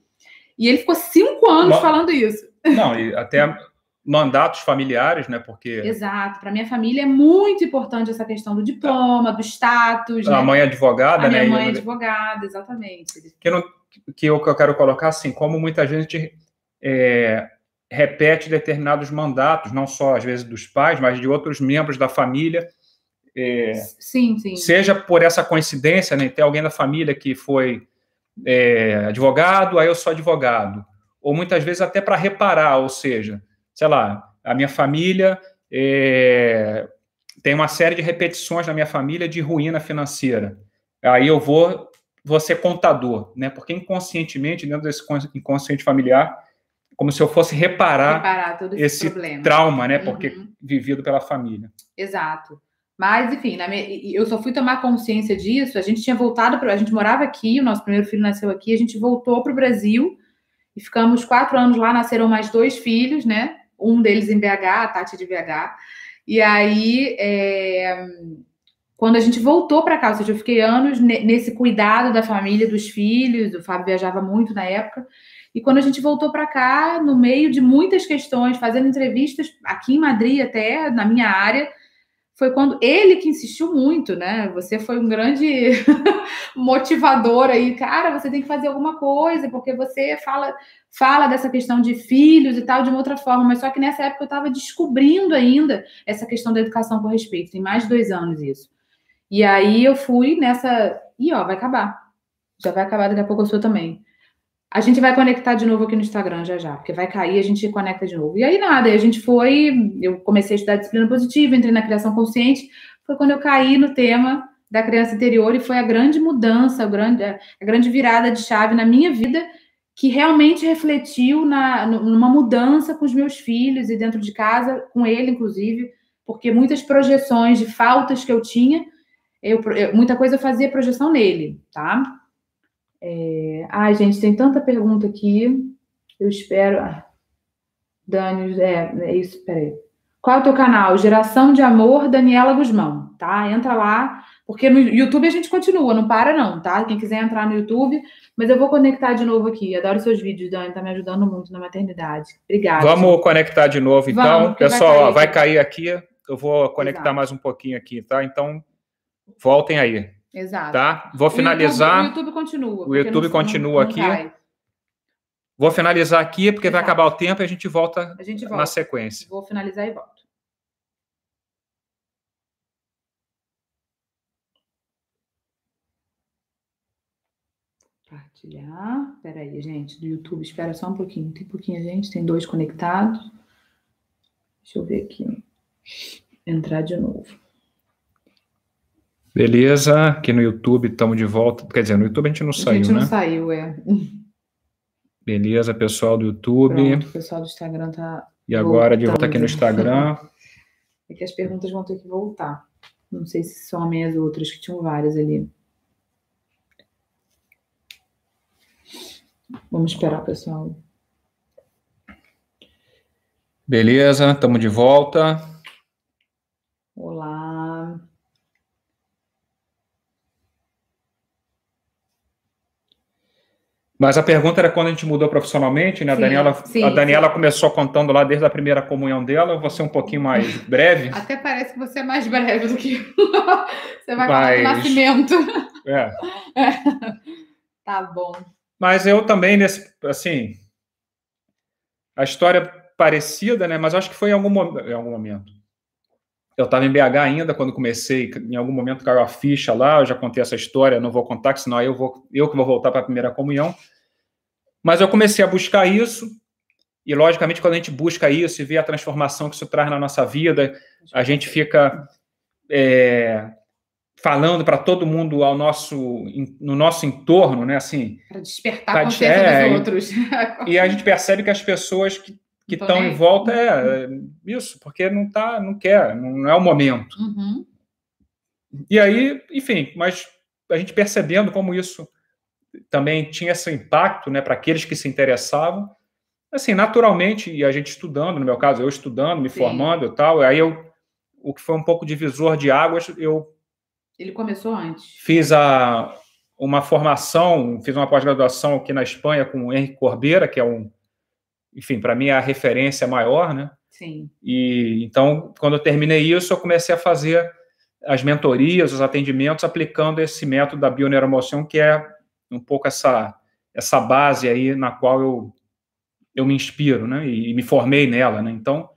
E ele ficou cinco anos falando isso. Não, e até mandatos familiares, né? Porque. Exato. Para minha família é muito importante essa questão do diploma, do status. A né? mãe é advogada, a né? Minha mãe é advogada, exatamente. Que, não, que eu, que eu quero colocar assim, como muita gente é, repete determinados mandatos, não só às vezes dos pais, mas de outros membros da família. É, sim, sim. Seja por essa coincidência, né? Ter alguém da família que foi é, advogado, aí eu sou advogado. Ou muitas vezes até para reparar, ou seja, sei lá, a minha família é, tem uma série de repetições na minha família de ruína financeira. Aí eu vou, vou ser contador, né? Porque inconscientemente, dentro desse inconsciente familiar, como se eu fosse reparar, reparar esse, esse trauma, né? Porque uhum. vivido pela família. Exato. Mas, enfim, eu só fui tomar consciência disso. A gente tinha voltado para. A gente morava aqui, o nosso primeiro filho nasceu aqui, a gente voltou para o Brasil e ficamos quatro anos lá. Nasceram mais dois filhos, né? Um deles em BH, a Tati de BH. E aí, é, quando a gente voltou para cá, ou seja, eu fiquei anos nesse cuidado da família, dos filhos. O Fábio viajava muito na época. E quando a gente voltou para cá, no meio de muitas questões, fazendo entrevistas aqui em Madrid, até na minha área foi quando ele que insistiu muito, né? Você foi um grande motivador aí, cara, você tem que fazer alguma coisa, porque você fala fala dessa questão de filhos e tal de uma outra forma, mas só que nessa época eu estava descobrindo ainda essa questão da educação com respeito, tem mais de dois anos isso. E aí eu fui nessa, e ó, vai acabar. Já vai acabar daqui a pouco eu sou também. A gente vai conectar de novo aqui no Instagram já já, porque vai cair, a gente conecta de novo. E aí nada, a gente foi, eu comecei a estudar disciplina positiva, entrei na criação consciente, foi quando eu caí no tema da criança interior e foi a grande mudança, a grande, a grande virada de chave na minha vida que realmente refletiu na, numa mudança com os meus filhos e dentro de casa, com ele, inclusive, porque muitas projeções de faltas que eu tinha, eu, eu muita coisa eu fazia projeção nele, tá? É... Ai, gente, tem tanta pergunta aqui. Eu espero. Ah, Dani, é, é isso, peraí. Qual é o teu canal? Geração de Amor, Daniela Guzmão, tá? Entra lá, porque no YouTube a gente continua, não para não, tá? Quem quiser entrar no YouTube, mas eu vou conectar de novo aqui. Adoro seus vídeos, Dani, tá me ajudando muito na maternidade. Obrigada. Vamos gente. conectar de novo, então. Vamos, Pessoal, vai cair, vai cair aqui. Eu vou conectar Exato. mais um pouquinho aqui, tá? Então, voltem aí. Exato. Tá? Vou finalizar. O YouTube, o YouTube continua. O YouTube não, continua não, não aqui. Vou finalizar aqui, porque Exato. vai acabar o tempo e a gente volta, a gente volta na sequência. Vou finalizar e volto. Compartilhar. Espera aí, gente, do YouTube. Espera só um pouquinho. Tem pouquinho, gente. Tem dois conectados. Deixa eu ver aqui. Entrar de novo. Beleza. Aqui no YouTube estamos de volta. Quer dizer, no YouTube a gente não saiu, né? A gente não né? saiu, é. Beleza, pessoal do YouTube. Pronto, o pessoal do Instagram tá. E agora de volta aqui no Instagram. É que as perguntas vão ter que voltar. Não sei se somem as outras, que tinham várias ali. Vamos esperar, pessoal. Beleza, estamos de volta. Olá. Mas a pergunta era quando a gente mudou profissionalmente, né? A Daniela, sim, a Daniela começou contando lá desde a primeira comunhão dela. Eu vou ser um pouquinho mais breve. Até parece que você é mais breve do que você vai Mas... falar do nascimento. É. é. Tá bom. Mas eu também, nesse, assim, a história parecida, né? Mas acho que foi em algum, em algum momento. Eu estava em BH ainda quando comecei, em algum momento caiu a ficha lá, eu já contei essa história, não vou contar, senão eu, vou, eu que vou voltar para a primeira comunhão. Mas eu comecei a buscar isso, e logicamente, quando a gente busca isso e vê a transformação que isso traz na nossa vida, a gente fica é, falando para todo mundo ao nosso, no nosso entorno, né? Assim, para despertar a consciência é, dos outros. E, a gente percebe que as pessoas que que estão em volta é, é isso, porque não tá, não quer, não é o momento. Uhum. E aí, enfim, mas a gente percebendo como isso também tinha esse impacto, né, para aqueles que se interessavam, assim, naturalmente, e a gente estudando, no meu caso, eu estudando, me Sim. formando e tal, aí eu, o que foi um pouco divisor de águas, eu ele começou antes. Fiz a, uma formação, fiz uma pós-graduação aqui na Espanha com o Henrique Corbeira, que é um, enfim, para mim é a referência maior, né? Sim. E então, quando eu terminei isso, eu comecei a fazer as mentorias, os atendimentos, aplicando esse método da bioneuromoção, que é um pouco essa essa base aí na qual eu eu me inspiro, né? E, e me formei nela, né? Então,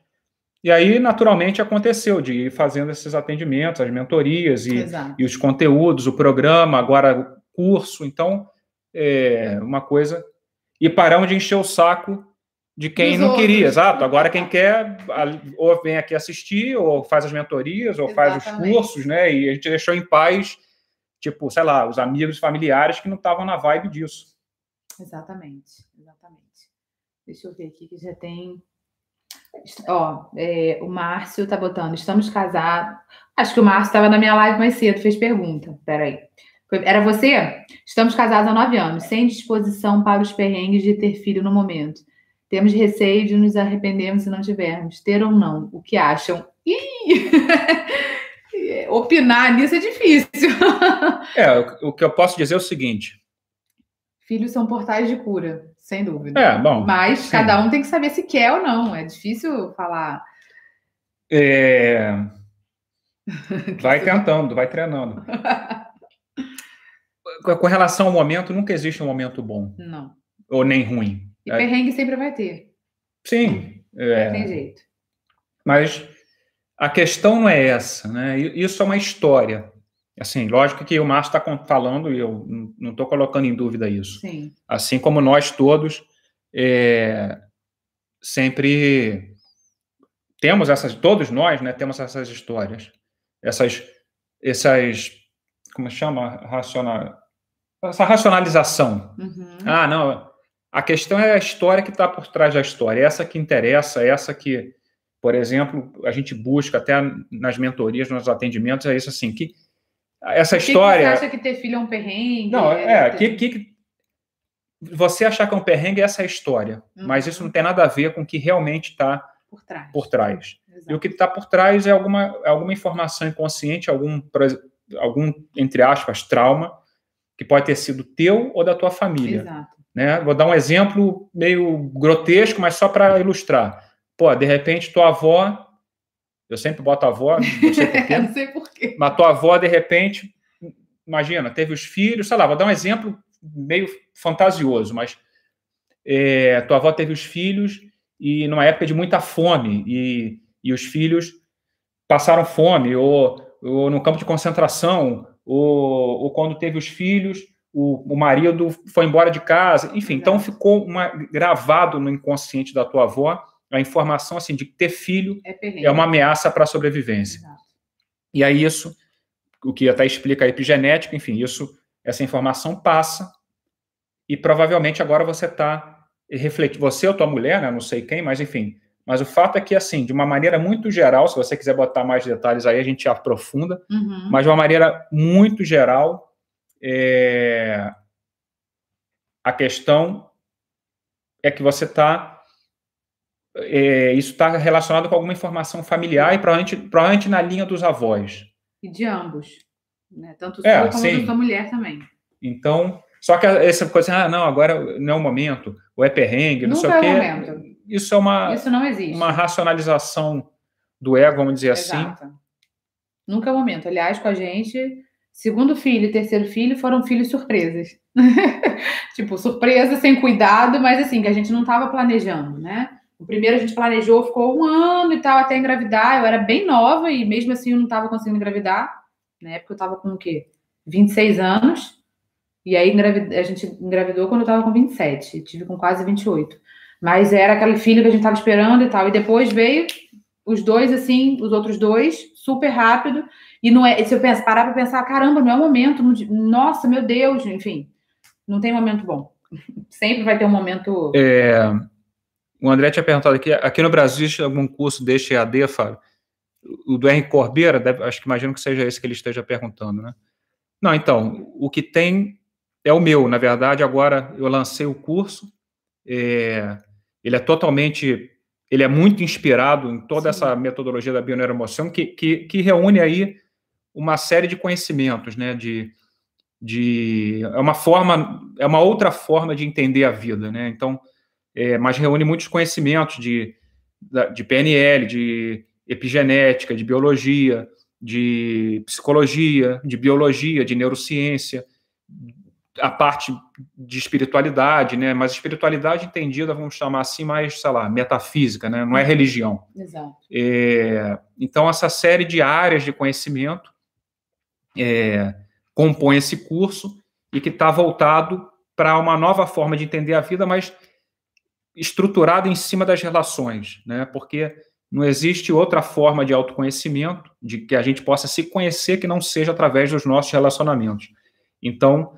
e aí, naturalmente, aconteceu de ir fazendo esses atendimentos, as mentorias e, e os conteúdos, o programa, agora o curso. Então, é uma coisa. E paramos de encher o saco de quem Dos não outros. queria, exato. Agora, quem quer, ou vem aqui assistir, ou faz as mentorias, ou Exatamente. faz os cursos, né? E a gente deixou em paz, tipo, sei lá, os amigos familiares que não estavam na vibe disso. Exatamente, exatamente. Deixa eu ver aqui que já tem Ó, é, o Márcio tá botando, estamos casados. Acho que o Márcio estava na minha live mais cedo, fez pergunta. Peraí. Era você? Estamos casados há nove anos, sem disposição para os perrengues de ter filho no momento. Temos receio de nos arrependermos se não tivermos. Ter ou não? O que acham? Ih! Opinar nisso é difícil. é, o que eu posso dizer é o seguinte: Filhos são portais de cura, sem dúvida. É, bom. Mas sim. cada um tem que saber se quer ou não. É difícil falar. É... Vai tentando, vai treinando. Com relação ao momento, nunca existe um momento bom. Não. Ou nem ruim. E perrengue sempre vai ter. Sim. É... Não tem jeito. Mas a questão não é essa, né? Isso é uma história. Assim, lógico que o Márcio está falando, e eu não estou colocando em dúvida isso. Sim. Assim como nós todos é, sempre temos essas, todos nós, né, temos essas histórias, essas, essas como chama? Racional, essa racionalização. Uhum. Ah, não. A questão é a história que está por trás da história. Essa que interessa, essa que, por exemplo, a gente busca até nas mentorias, nos atendimentos, é isso assim, que essa que história. Que você acha que ter filho é um perrengue? Não, é, é que, que você achar que é um perrengue é essa história, uhum. mas isso não tem nada a ver com o que realmente está por trás. Por trás. E o que está por trás é alguma, alguma informação inconsciente, algum, algum, entre aspas, trauma, que pode ter sido teu ou da tua família. Exato. Né? Vou dar um exemplo meio grotesco, mas só para ilustrar. Pô, de repente tua avó, eu sempre boto a avó, não sei porquê, não sei porquê. mas tua avó, de repente, imagina, teve os filhos, sei lá, vou dar um exemplo meio fantasioso, mas é, tua avó teve os filhos e numa época de muita fome, e, e os filhos passaram fome, ou, ou no campo de concentração, ou, ou quando teve os filhos, o, o, marido foi embora de casa, enfim, então ficou uma, gravado no inconsciente da tua avó a informação assim de que ter filho é, é uma ameaça para a sobrevivência. Exato. E aí isso, o que até explica a epigenética, enfim, isso, essa informação passa e provavelmente agora você está refletindo, você ou tua mulher, né, não sei quem, mas enfim, mas o fato é que, assim, de uma maneira muito geral, se você quiser botar mais detalhes aí, a gente aprofunda, uhum. mas de uma maneira muito geral, é... a questão é que você está. É, isso está relacionado com alguma informação familiar e provavelmente, provavelmente na linha dos avós. E de ambos. Né? Tanto o é, como sim. da mulher também. Então, só que essa coisa, ah, não, agora não é o momento, ou é perrengue, não Nunca sei o quê. É o momento. Isso é uma, isso não existe. uma racionalização do ego, vamos dizer assim. Exato. assim. Nunca é o momento. Aliás, com a gente, segundo filho e terceiro filho foram filhos surpresas. tipo, surpresa, sem cuidado, mas assim, que a gente não estava planejando, né? O primeiro a gente planejou, ficou um ano e tal até engravidar. Eu era bem nova e mesmo assim eu não estava conseguindo engravidar. Na época eu estava com o quê? 26 anos. E aí a gente engravidou quando eu estava com 27, tive com quase 28. Mas era aquele filho que a gente estava esperando e tal. E depois veio os dois, assim, os outros dois, super rápido. E não é, se eu pensar, parar para pensar, caramba, não é o momento, nossa, meu Deus, enfim, não tem momento bom. Sempre vai ter um momento. É, o André tinha perguntado aqui, aqui no Brasil existe algum curso deste EAD, Fábio? O do Henrique Corbeira, deve, acho que imagino que seja esse que ele esteja perguntando, né? Não, então, o que tem é o meu, na verdade, agora eu lancei o curso, é, ele é totalmente, ele é muito inspirado em toda Sim. essa metodologia da bioneuroemoção, que, que, que reúne aí uma série de conhecimentos, né, de, de, é uma forma, é uma outra forma de entender a vida, né, então, é, mas reúne muitos conhecimentos de, de PNL, de epigenética, de biologia, de psicologia, de biologia, de neurociência, a parte de espiritualidade, né? Mas espiritualidade entendida, vamos chamar assim, mais, sei lá, metafísica, né? Não é religião. Exato. É, então, essa série de áreas de conhecimento é, compõe esse curso e que está voltado para uma nova forma de entender a vida, mas estruturada em cima das relações, né? Porque não existe outra forma de autoconhecimento, de que a gente possa se conhecer que não seja através dos nossos relacionamentos. Então,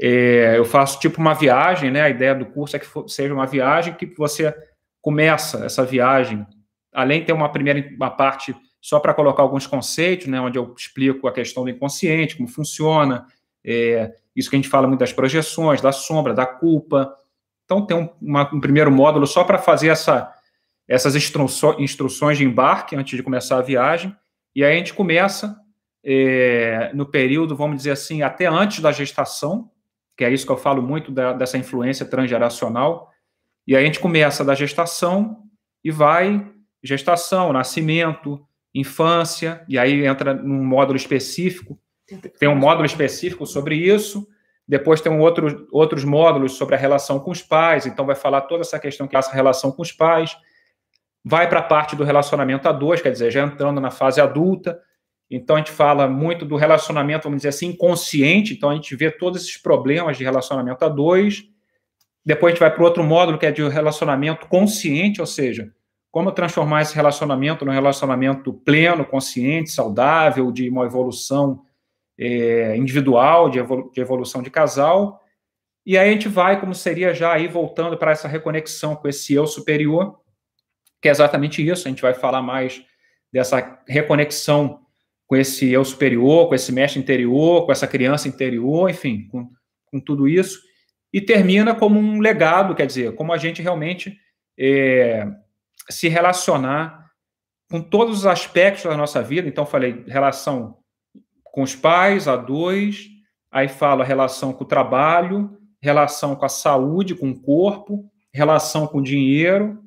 é, eu faço tipo uma viagem, né? A ideia do curso é que for, seja uma viagem que você começa essa viagem, além de ter uma primeira uma parte só para colocar alguns conceitos, né? Onde eu explico a questão do inconsciente, como funciona, é, isso que a gente fala muito das projeções, da sombra, da culpa. Então tem um, uma, um primeiro módulo só para fazer essa, essas instruções de embarque antes de começar a viagem, e aí a gente começa é, no período, vamos dizer assim, até antes da gestação, que é isso que eu falo muito da, dessa influência transgeracional. E aí a gente começa da gestação e vai gestação, nascimento, infância, e aí entra num módulo específico. Tem um módulo específico sobre isso. Depois tem um outro, outros módulos sobre a relação com os pais, então vai falar toda essa questão que é essa relação com os pais. Vai para a parte do relacionamento a dois, quer dizer, já entrando na fase adulta, então a gente fala muito do relacionamento, vamos dizer assim, inconsciente. Então a gente vê todos esses problemas de relacionamento a dois. Depois a gente vai para outro módulo que é de relacionamento consciente, ou seja, como transformar esse relacionamento num relacionamento pleno, consciente, saudável, de uma evolução é, individual, de, evolu de evolução de casal, e aí a gente vai, como seria já aí voltando para essa reconexão com esse eu superior, que é exatamente isso, a gente vai falar mais dessa reconexão com esse eu superior, com esse mestre interior, com essa criança interior, enfim, com, com tudo isso, e termina como um legado, quer dizer, como a gente realmente é, se relacionar com todos os aspectos da nossa vida. Então, falei relação com os pais, a dois, aí falo a relação com o trabalho, relação com a saúde, com o corpo, relação com o dinheiro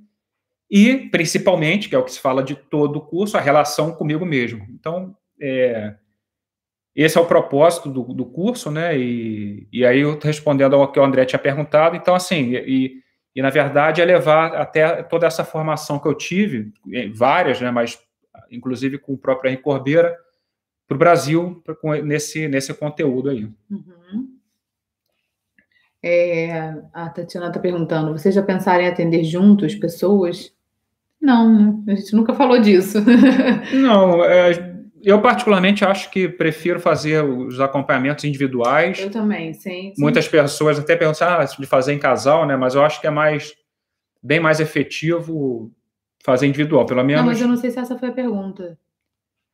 e, principalmente, que é o que se fala de todo o curso, a relação comigo mesmo. Então, é, esse é o propósito do, do curso, né? E, e aí, eu respondendo ao que o André tinha perguntado, então, assim, e, e na verdade é levar até toda essa formação que eu tive, várias, né? Mas, inclusive com o próprio Henrique Corbeira, para o Brasil nesse, nesse conteúdo aí. Uhum. É, a Tatiana está perguntando: vocês já pensaram em atender juntos pessoas? Não, a gente nunca falou disso. Não, é, eu particularmente acho que prefiro fazer os acompanhamentos individuais. Eu também, sim. sim. Muitas pessoas até pensam ah, de fazer em casal, né? Mas eu acho que é mais bem mais efetivo fazer individual, pelo menos. Não, mas eu não sei se essa foi a pergunta.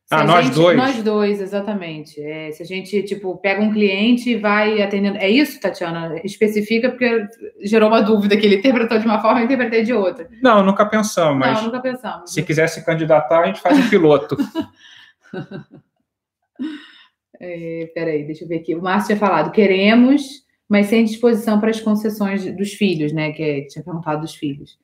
Se ah, nós gente, dois? Nós dois, exatamente. É, se a gente, tipo, pega um cliente e vai atendendo. É isso, Tatiana? Especifica, porque gerou uma dúvida que ele interpretou de uma forma e interpretei de outra. Não, nunca pensamos, mas. Não, nunca pensamos. Se quiser se candidatar, a gente faz um piloto. é, peraí, deixa eu ver aqui. O Márcio tinha falado: queremos, mas sem disposição para as concessões dos filhos, né? Que é, tinha perguntado dos filhos.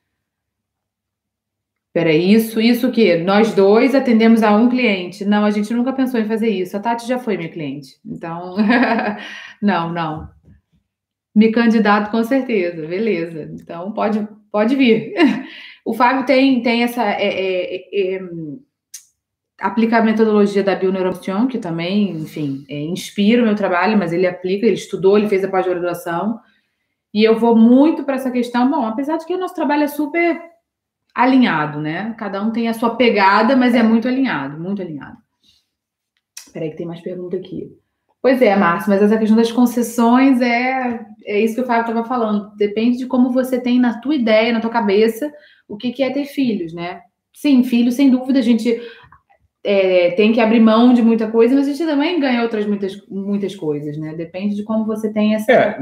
Peraí, isso, isso o quê? Nós dois atendemos a um cliente. Não, a gente nunca pensou em fazer isso. A Tati já foi minha cliente. Então, não, não. Me candidato com certeza, beleza. Então, pode, pode vir. O Fábio tem, tem essa. É, é, é, é aplica a metodologia da Bioneuromotion, que também, enfim, é, inspira o meu trabalho, mas ele aplica, ele estudou, ele fez a pós-graduação. E eu vou muito para essa questão. Bom, apesar de que o nosso trabalho é super alinhado, né? Cada um tem a sua pegada, mas é muito alinhado, muito alinhado. Espera que tem mais pergunta aqui. Pois é, Márcio, mas essa questão das concessões é, é isso que o Fábio estava falando. Depende de como você tem na tua ideia, na tua cabeça, o que, que é ter filhos, né? Sim, filhos, sem dúvida, a gente é, tem que abrir mão de muita coisa, mas a gente também ganha outras muitas, muitas coisas, né? Depende de como você tem essa. É,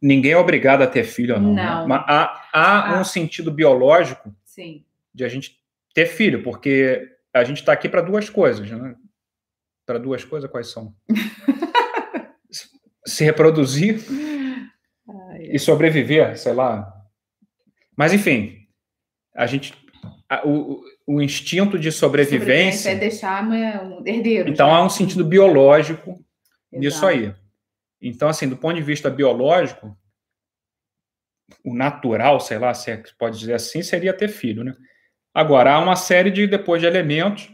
ninguém é obrigado a ter filho ou não. Né? não. Né? Mas há, há ah. um sentido biológico Sim. de a gente ter filho, porque a gente está aqui para duas coisas, né? Para duas coisas, quais são? Se reproduzir Ai, e sobreviver, sei lá. Mas, enfim, a gente. A, o, o instinto de sobrevivência. é deixar um herdeiro. Então, já. há um sentido biológico Exato. nisso aí. Então, assim, do ponto de vista biológico, o natural, sei lá, se é, pode dizer assim, seria ter filho, né? Agora, há uma série de, depois, de elementos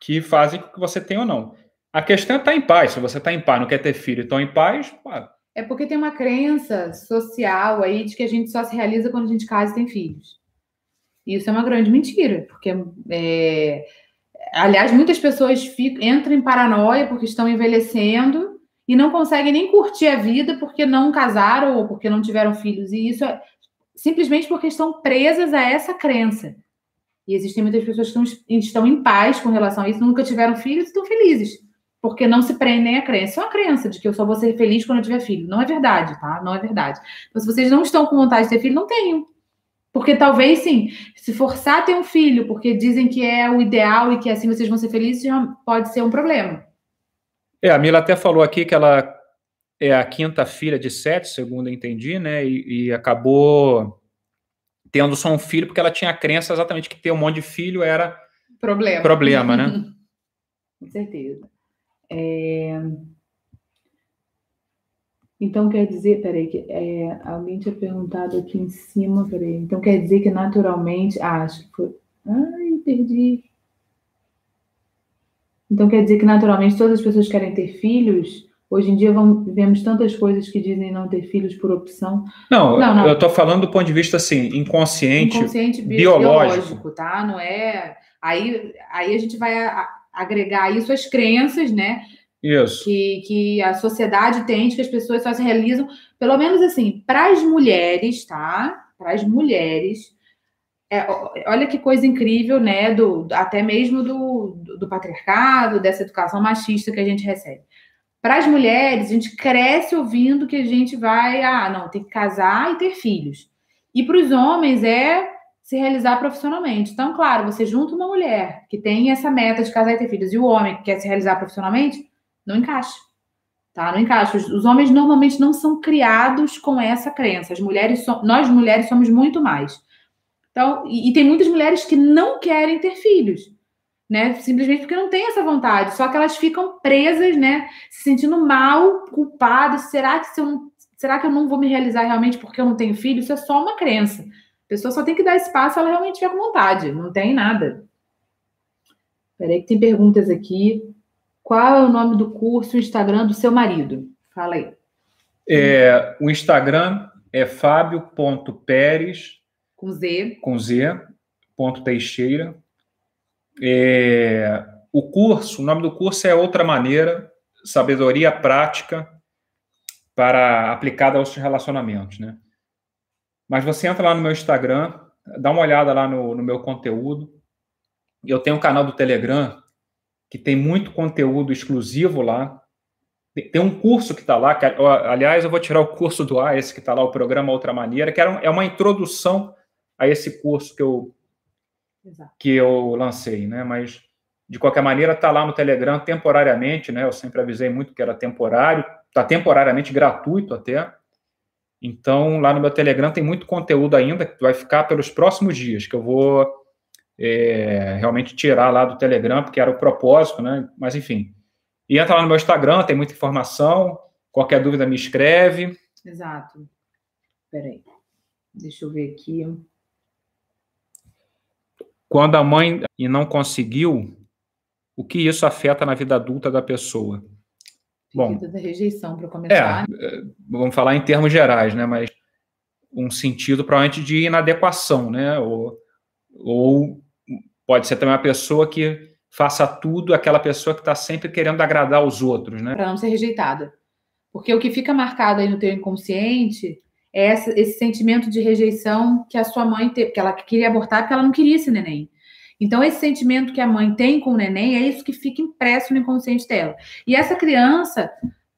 que fazem com que você tenha ou não. A questão é estar tá em paz. Se você está em paz, não quer ter filho e está em paz, pá. É porque tem uma crença social aí de que a gente só se realiza quando a gente casa e tem filhos. Isso é uma grande mentira, porque, é... aliás, muitas pessoas ficam, entram em paranoia porque estão envelhecendo e não conseguem nem curtir a vida porque não casaram ou porque não tiveram filhos. E isso é simplesmente porque estão presas a essa crença. E existem muitas pessoas que estão, estão em paz com relação a isso, nunca tiveram filhos e estão felizes, porque não se prendem à crença. É uma crença de que eu só vou ser feliz quando eu tiver filho. Não é verdade, tá? Não é verdade. Então, se vocês não estão com vontade de ter filho, não tenham. Porque talvez, sim, se forçar a ter um filho, porque dizem que é o ideal e que assim vocês vão ser felizes, já pode ser um problema. É, a Mila até falou aqui que ela é a quinta filha de sete, segundo eu entendi, né? E, e, acabou tendo só um filho porque ela tinha a crença exatamente que ter um monte de filho era problema, problema né? Com certeza. É... Então quer dizer, peraí, que é, alguém tinha perguntado aqui em cima, peraí. Então quer dizer que naturalmente, ah, acho que foi. Ai, perdi. Então quer dizer que naturalmente todas as pessoas querem ter filhos? Hoje em dia vamos, vemos tantas coisas que dizem não ter filhos por opção. Não, não, não. eu estou falando do ponto de vista assim, inconsciente, inconsciente biológico. biológico. tá? Não é. Aí, aí a gente vai agregar isso às crenças, né? Isso. Que, que a sociedade tem, que as pessoas só se realizam, pelo menos assim, para as mulheres, tá? Para as mulheres. É, olha que coisa incrível, né? Do, até mesmo do, do patriarcado, dessa educação machista que a gente recebe. Para as mulheres, a gente cresce ouvindo que a gente vai, ah, não, tem que casar e ter filhos. E para os homens é se realizar profissionalmente. Então, claro, você junta uma mulher que tem essa meta de casar e ter filhos e o homem que quer se realizar profissionalmente, não encaixa. Tá? Não encaixa. Os, os homens normalmente não são criados com essa crença. As mulheres, so, nós mulheres somos muito mais. Então, e, e, tem muitas mulheres que não querem ter filhos, né? Simplesmente porque não tem essa vontade. Só que elas ficam presas, né? Se sentindo mal, culpadas. Será que se eu não, será que eu não vou me realizar realmente porque eu não tenho filho? Isso é só uma crença. A pessoa só tem que dar espaço se ela realmente tiver com vontade. Não tem nada. Peraí que tem perguntas aqui. Qual é o nome do curso, o Instagram do seu marido? Fala aí. É, o Instagram é fábio.peres. Com Z. Com Z. Ponto Teixeira. É, o curso, o nome do curso é Outra Maneira, Sabedoria Prática para aplicada aos relacionamentos, né? Mas você entra lá no meu Instagram, dá uma olhada lá no, no meu conteúdo. Eu tenho um canal do Telegram que tem muito conteúdo exclusivo lá. Tem um curso que está lá, que, aliás, eu vou tirar o curso do ar, esse que está lá, o programa Outra Maneira, que é uma introdução a esse curso que eu, que eu lancei, né? Mas, de qualquer maneira, está lá no Telegram temporariamente, né? Eu sempre avisei muito que era temporário, está temporariamente gratuito até. Então, lá no meu Telegram tem muito conteúdo ainda que vai ficar pelos próximos dias, que eu vou é, realmente tirar lá do Telegram, porque era o propósito, né? Mas, enfim. E entra lá no meu Instagram, tem muita informação. Qualquer dúvida, me escreve. Exato. Peraí. Deixa eu ver aqui. Quando a mãe e não conseguiu, o que isso afeta na vida adulta da pessoa? Bom, da rejeição, para começar. É, vamos falar em termos gerais, né? Mas um sentido provavelmente de inadequação, né? Ou, ou pode ser também uma pessoa que faça tudo, aquela pessoa que está sempre querendo agradar os outros, né? Para não ser rejeitada. Porque o que fica marcado aí no teu inconsciente esse, esse sentimento de rejeição que a sua mãe teve, que ela queria abortar porque ela não queria esse neném. Então, esse sentimento que a mãe tem com o neném é isso que fica impresso no inconsciente dela. E essa criança,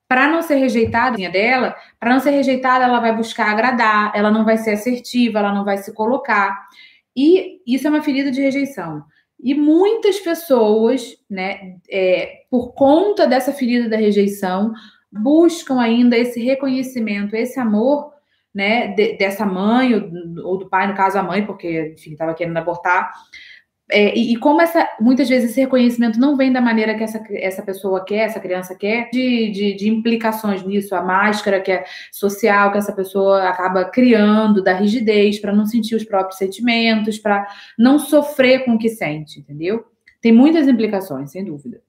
para não ser rejeitada dela, para não ser rejeitada, ela vai buscar agradar, ela não vai ser assertiva, ela não vai se colocar. E isso é uma ferida de rejeição. E muitas pessoas, né, é, por conta dessa ferida da rejeição, buscam ainda esse reconhecimento, esse amor, né, de, dessa mãe ou, do pai, no caso a mãe, porque enfim estava querendo abortar, é, e, e, como essa, muitas vezes esse reconhecimento não vem da maneira que essa, essa pessoa quer, essa criança quer, de, de, de, implicações nisso, a máscara que é social, que essa pessoa acaba criando, da rigidez, para não sentir os próprios sentimentos, para não sofrer com o que sente, entendeu? Tem muitas implicações, sem dúvida.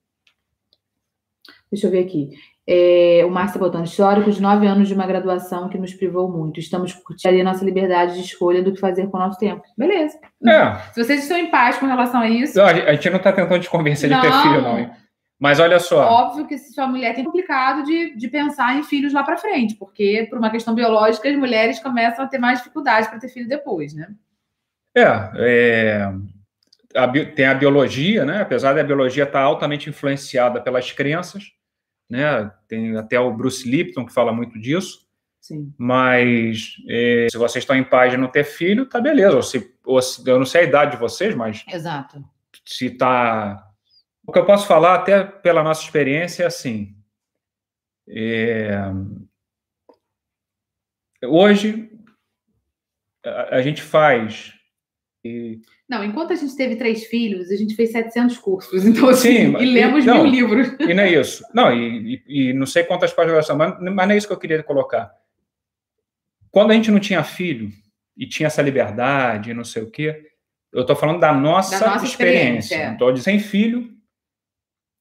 Deixa eu ver aqui. É, o Márcio botando histórico de nove anos de uma graduação que nos privou muito. Estamos curtindo a nossa liberdade de escolha do que fazer com o nosso tempo. Beleza. É. Se vocês estão em paz com relação a isso. Não, a gente não está tentando te convencer não, de ter filho, não. Mas olha só. Óbvio que se sua mulher tem complicado de, de pensar em filhos lá para frente, porque por uma questão biológica as mulheres começam a ter mais dificuldade para ter filho depois, né? É, é a, tem a biologia, né? Apesar da biologia estar tá altamente influenciada pelas crenças, né? Tem até o Bruce Lipton que fala muito disso. Sim. Mas é, se vocês estão em paz de não ter filho, tá beleza. Ou se, ou se, eu não sei a idade de vocês, mas. Exato. Se tá. O que eu posso falar, até pela nossa experiência, é assim. É, hoje, a, a gente faz. E, não, enquanto a gente teve três filhos, a gente fez 700 cursos, então assim, Sim, e lemos não, mil livros. E não é isso. Não, e, e, e não sei quantas páginas são, mas, mas não é isso que eu queria colocar. Quando a gente não tinha filho e tinha essa liberdade, não sei o quê, eu estou falando da nossa, da nossa experiência. experiência. Então, de sem filho,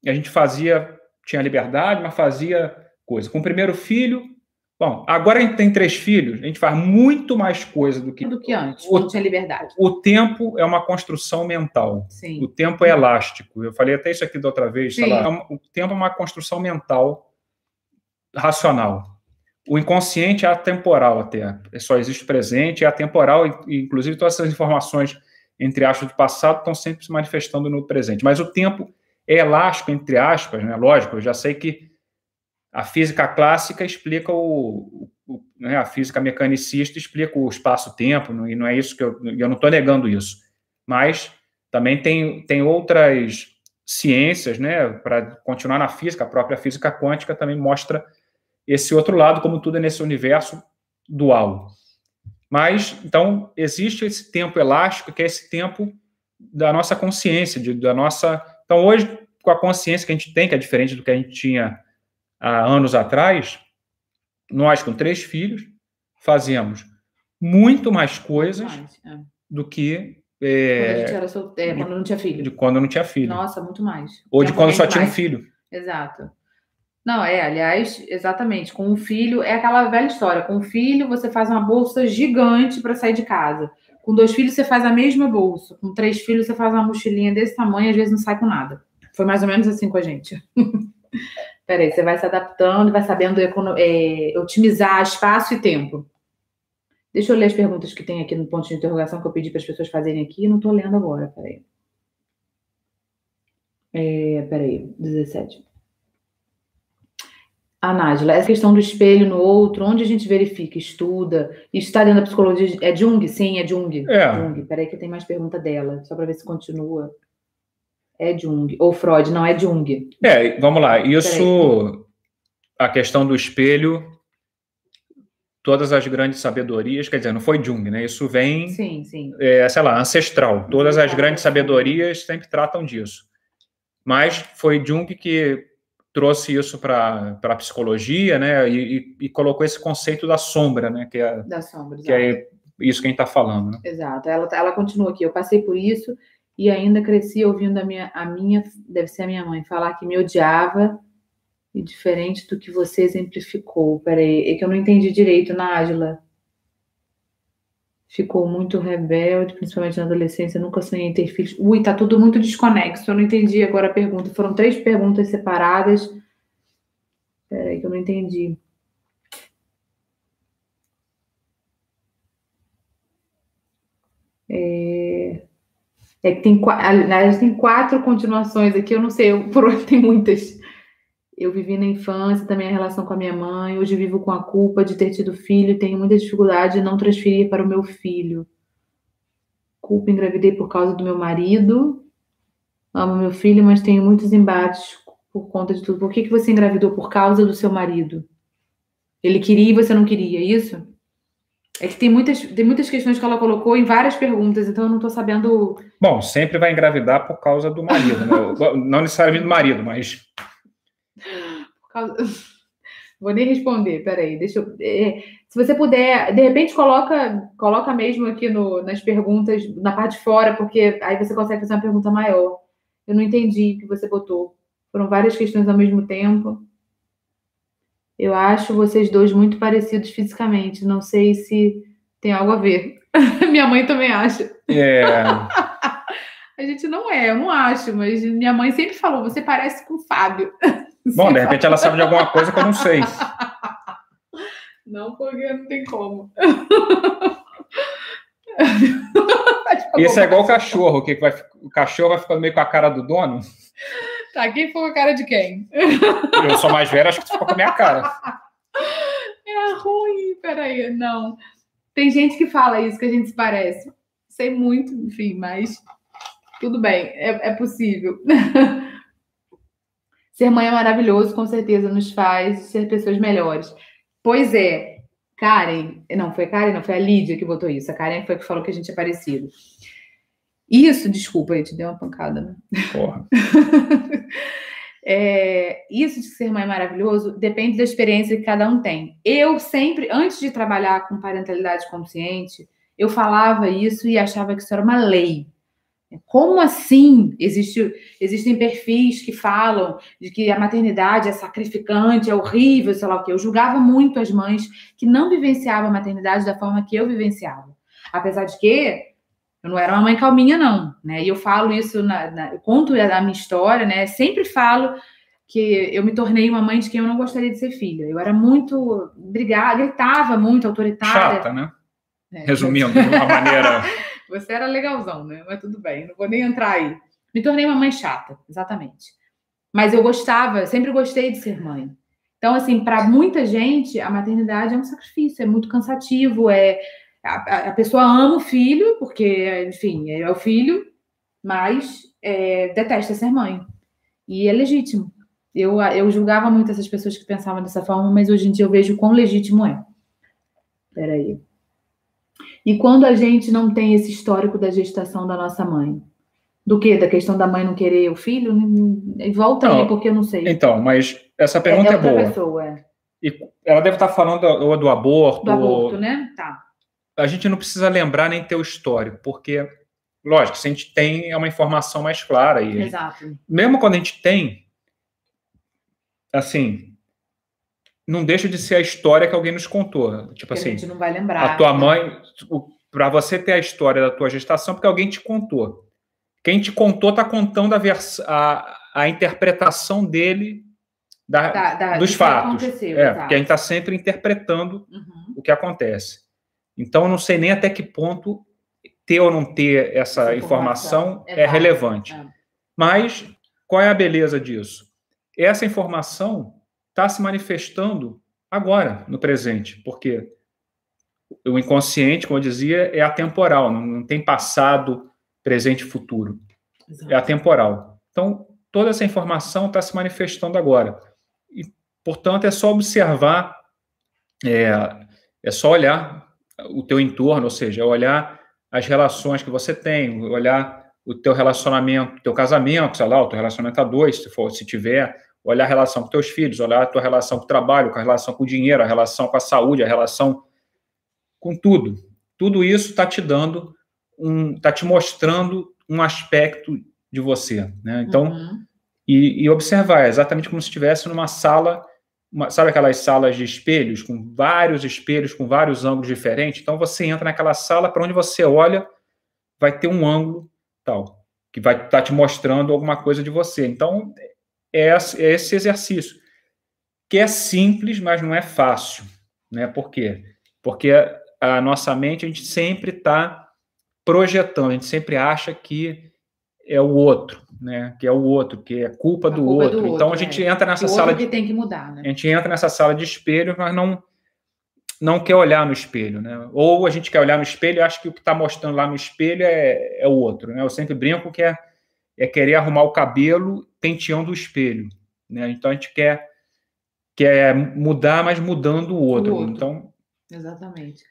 a gente fazia, tinha liberdade, mas fazia coisa. Com o primeiro filho, Bom, agora a gente tem três filhos, a gente faz muito mais coisa do que. Do que antes, o, quando tinha liberdade. O tempo é uma construção mental. Sim. O tempo é elástico. Eu falei até isso aqui da outra vez. Lá, é o tempo é uma construção mental racional. O inconsciente é atemporal até. Só existe presente, é atemporal, e, inclusive todas essas informações, entre aspas, do passado, estão sempre se manifestando no presente. Mas o tempo é elástico, entre aspas, né? Lógico, eu já sei que a física clássica explica o, o né, a física mecanicista explica o espaço-tempo, e não é isso que eu, eu não estou negando isso. Mas também tem, tem outras ciências, né, para continuar na física, a própria física quântica também mostra esse outro lado, como tudo é nesse universo dual. Mas, então, existe esse tempo elástico, que é esse tempo da nossa consciência, de, da nossa. Então, hoje, com a consciência que a gente tem, que é diferente do que a gente tinha há anos atrás, nós com três filhos fazemos muito mais coisas mais, é. do que é, quando, sol... é, quando não tinha filho. De quando não tinha filho. Nossa, muito mais. Ou de quando só tinha um filho. Exato. Não, é, aliás, exatamente. Com um filho, é aquela velha história. Com um filho, você faz uma bolsa gigante para sair de casa. Com dois filhos, você faz a mesma bolsa. Com três filhos, você faz uma mochilinha desse tamanho, às vezes não sai com nada. Foi mais ou menos assim com a gente. Peraí, você vai se adaptando, vai sabendo é, otimizar espaço e tempo. Deixa eu ler as perguntas que tem aqui no ponto de interrogação que eu pedi para as pessoas fazerem aqui. Não estou lendo agora, peraí. É, peraí, 17. A Nájila, essa questão do espelho no outro, onde a gente verifica, estuda, isso está dentro da psicologia. É Jung? Sim, é Jung. É. Jung. Peraí que tem mais pergunta dela, só para ver se continua. É Jung. Ou Freud, não é Jung. É, vamos lá. Isso, a questão do espelho, todas as grandes sabedorias, quer dizer, não foi Jung, né? Isso vem, sim, sim. É, sei lá, ancestral. Todas as grandes sabedorias sempre tratam disso. Mas foi Jung que trouxe isso para a psicologia, né? E, e, e, colocou esse conceito da sombra, né? Que é, da sombra, que é isso que a gente está falando. Né? Exato. Ela, ela continua aqui. Eu passei por isso e ainda cresci ouvindo a minha, a minha, deve ser a minha mãe, falar que me odiava e diferente do que você exemplificou. Peraí, é que eu não entendi direito, Nájila. Ficou muito rebelde, principalmente na adolescência, nunca sonhei em ter filhos. Ui, tá tudo muito desconexo, eu não entendi agora a pergunta. Foram três perguntas separadas. Peraí, que eu não entendi. É... É que tem, aliás, tem quatro continuações aqui, eu não sei, eu, por onde tem muitas. Eu vivi na infância também a relação com a minha mãe, hoje vivo com a culpa de ter tido filho tenho muita dificuldade de não transferir para o meu filho. Culpa engravidei por causa do meu marido. Amo meu filho, mas tenho muitos embates por conta de tudo. Por que, que você engravidou? Por causa do seu marido. Ele queria e você não queria, é isso? É que tem muitas, tem muitas questões que ela colocou em várias perguntas, então eu não estou sabendo. Bom, sempre vai engravidar por causa do marido, né? não necessariamente do marido, mas. Causa... Vou nem responder, peraí, deixa eu. É, se você puder, de repente coloca, coloca mesmo aqui no, nas perguntas, na parte de fora, porque aí você consegue fazer uma pergunta maior. Eu não entendi o que você botou. Foram várias questões ao mesmo tempo. Eu acho vocês dois muito parecidos fisicamente. Não sei se tem algo a ver. minha mãe também acha. É. a gente não é, eu não acho, mas minha mãe sempre falou: você parece com o Fábio. Bom, de repente ela sabe de alguma coisa que eu não sei. Não, porque não tem como. Isso é igual o cachorro, que vai, o cachorro vai ficando meio com a cara do dono. Tá, quem foi a cara de quem? Eu sou mais velho, acho que tu ficou com a minha cara. É ruim, peraí, não. Tem gente que fala isso, que a gente se parece. Sei muito, enfim, mas tudo bem, é, é possível. ser mãe é maravilhoso, com certeza nos faz ser pessoas melhores. Pois é, Karen, não, foi Karen, não, foi a Lídia que botou isso. A Karen foi que falou que a gente é parecido. Isso, desculpa, eu te dei uma pancada, né? Porra. é, isso de ser mãe maravilhoso depende da experiência que cada um tem. Eu sempre, antes de trabalhar com parentalidade consciente, eu falava isso e achava que isso era uma lei. Como assim? Existe, existem perfis que falam de que a maternidade é sacrificante, é horrível, sei lá o quê. Eu julgava muito as mães que não vivenciavam a maternidade da forma que eu vivenciava. Apesar de que eu não era uma mãe calminha, não. Né? E eu falo isso, na, na, eu conto a minha história, né? Sempre falo que eu me tornei uma mãe de quem eu não gostaria de ser filha. Eu era muito brigada, gritava muito, autoritária. Chata, né? É, Resumindo, de uma maneira. Você era legalzão, né? Mas tudo bem, não vou nem entrar aí. Me tornei uma mãe chata, exatamente. Mas eu gostava, sempre gostei de ser mãe. Então, assim, para muita gente, a maternidade é um sacrifício, é muito cansativo, é a, a pessoa ama o filho, porque, enfim, é o filho, mas é, detesta ser mãe. E é legítimo. Eu, eu julgava muito essas pessoas que pensavam dessa forma, mas hoje em dia eu vejo quão legítimo é. Peraí. E quando a gente não tem esse histórico da gestação da nossa mãe? Do que? Da questão da mãe não querer o filho? Volta não, aí, porque eu não sei. Então, mas essa pergunta é, é, é boa. Pessoa, é. E ela deve estar falando do, do aborto. Do aborto, né? Tá. A gente não precisa lembrar nem ter o histórico, porque, lógico, se a gente tem, é uma informação mais clara. E Exato. Mesmo quando a gente tem, assim, não deixa de ser a história que alguém nos contou. Tipo assim, a gente não vai lembrar. A tua mãe, para você ter a história da tua gestação, porque alguém te contou. Quem te contou está contando a, vers a, a interpretação dele da, da, da, dos fatos. É, porque a gente está sempre interpretando uhum. o que acontece. Então, eu não sei nem até que ponto ter ou não ter essa, essa informação, informação é, é relevante. É. Mas qual é a beleza disso? Essa informação está se manifestando agora, no presente, porque o inconsciente, como eu dizia, é atemporal, não, não tem passado, presente e futuro. Exato. É atemporal. Então, toda essa informação está se manifestando agora. E, portanto, é só observar, é, é só olhar o teu entorno, ou seja, é olhar as relações que você tem, olhar o teu relacionamento, teu casamento, sei lá, o teu relacionamento a dois, se for, se tiver, olhar a relação com teus filhos, olhar a tua relação com o trabalho, com a relação com o dinheiro, a relação com a saúde, a relação com tudo. Tudo isso está te dando um, está te mostrando um aspecto de você, né? Então, uhum. e, e, observar, é exatamente como se estivesse numa sala, uma, sabe aquelas salas de espelhos com vários espelhos, com vários ângulos diferentes. Então, você entra naquela sala para onde você olha, vai ter um ângulo tal que vai estar tá te mostrando alguma coisa de você. Então, é, é esse exercício, que é simples, mas não é fácil. Né? Por quê? Porque a nossa mente, a gente sempre está projetando, a gente sempre acha que é o outro, né? Que é o outro, que é culpa, do, culpa outro. do, outro. Então a gente é. entra nessa sala que tem que mudar, né? A gente entra nessa sala de espelho, mas não não quer olhar no espelho, né? Ou a gente quer olhar no espelho e acha que o que está mostrando lá no espelho é, é o outro, né? Eu sempre brinco que é, é querer arrumar o cabelo penteando o espelho, né? Então a gente quer quer mudar, mas mudando o outro. O outro. Então, exatamente.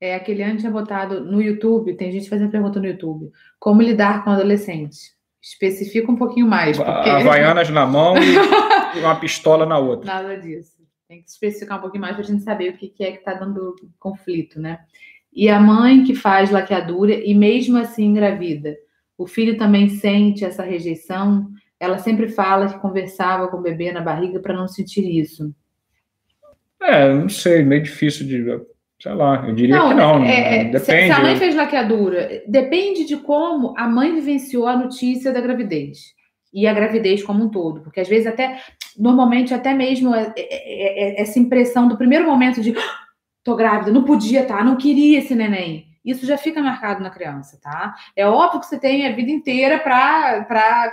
É, aquele ano tinha botado no YouTube, tem gente fazendo pergunta no YouTube, como lidar com adolescentes? Especifica um pouquinho mais. Porque... Havaianas na mão e uma pistola na outra. Nada disso. Tem que especificar um pouquinho mais para a gente saber o que é que está dando conflito, né? E a mãe que faz laqueadura e mesmo assim engravida, o filho também sente essa rejeição, ela sempre fala que conversava com o bebê na barriga para não sentir isso. É, não sei, meio difícil de. Sei lá, eu diria não, que não. É, é, depende. Se a mãe fez laqueadura, depende de como a mãe vivenciou a notícia da gravidez. E a gravidez como um todo. Porque às vezes, até, normalmente, até mesmo é, é, é, essa impressão do primeiro momento de ah, tô grávida, não podia, tá? Não queria esse neném. Isso já fica marcado na criança, tá? É óbvio que você tem a vida inteira para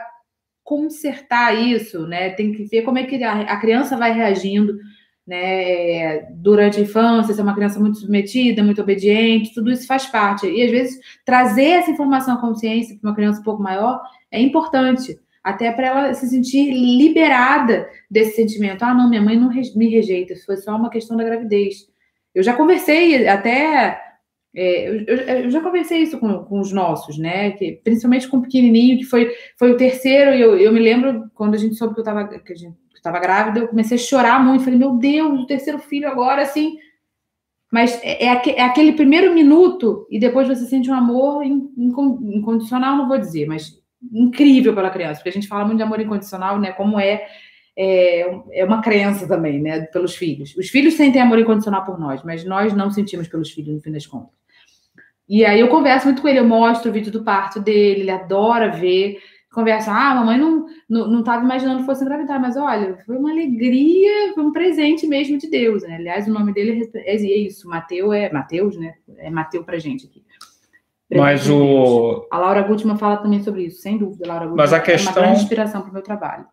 consertar isso, né? Tem que ver como é que a, a criança vai reagindo, né? Durante a infância, se é uma criança muito submetida, muito obediente, tudo isso faz parte. E às vezes trazer essa informação à consciência para uma criança um pouco maior é importante, até para ela se sentir liberada desse sentimento. Ah, não, minha mãe não me rejeita, foi só uma questão da gravidez. Eu já conversei até é, eu, eu, já conversei isso com, com, os nossos, né? Que, principalmente com o pequenininho, que foi, foi o terceiro, e eu, eu me lembro quando a gente soube que eu estava que grávida, eu comecei a chorar muito. Falei, meu Deus, o terceiro filho agora, assim. Mas é, é, é, aquele primeiro minuto e depois você sente um amor incondicional, não vou dizer, mas incrível pela criança, porque a gente fala muito de amor incondicional, né? Como é, é, é uma crença também, né? Pelos filhos. Os filhos sentem amor incondicional por nós, mas nós não sentimos pelos filhos, no fim das contas. E aí eu converso muito com ele, eu mostro o vídeo do parto dele, ele adora ver conversa, ah, mamãe não não estava imaginando que fosse engravidar, mas olha, foi uma alegria, foi um presente mesmo de Deus, né? Aliás, o nome dele é, é isso, Mateus é Mateus, né? É Mateus pra gente aqui. Mas o a Laura Gutman fala também sobre isso, sem dúvida, Laura Gutman. Mas a questão é uma grande inspiração para o meu trabalho.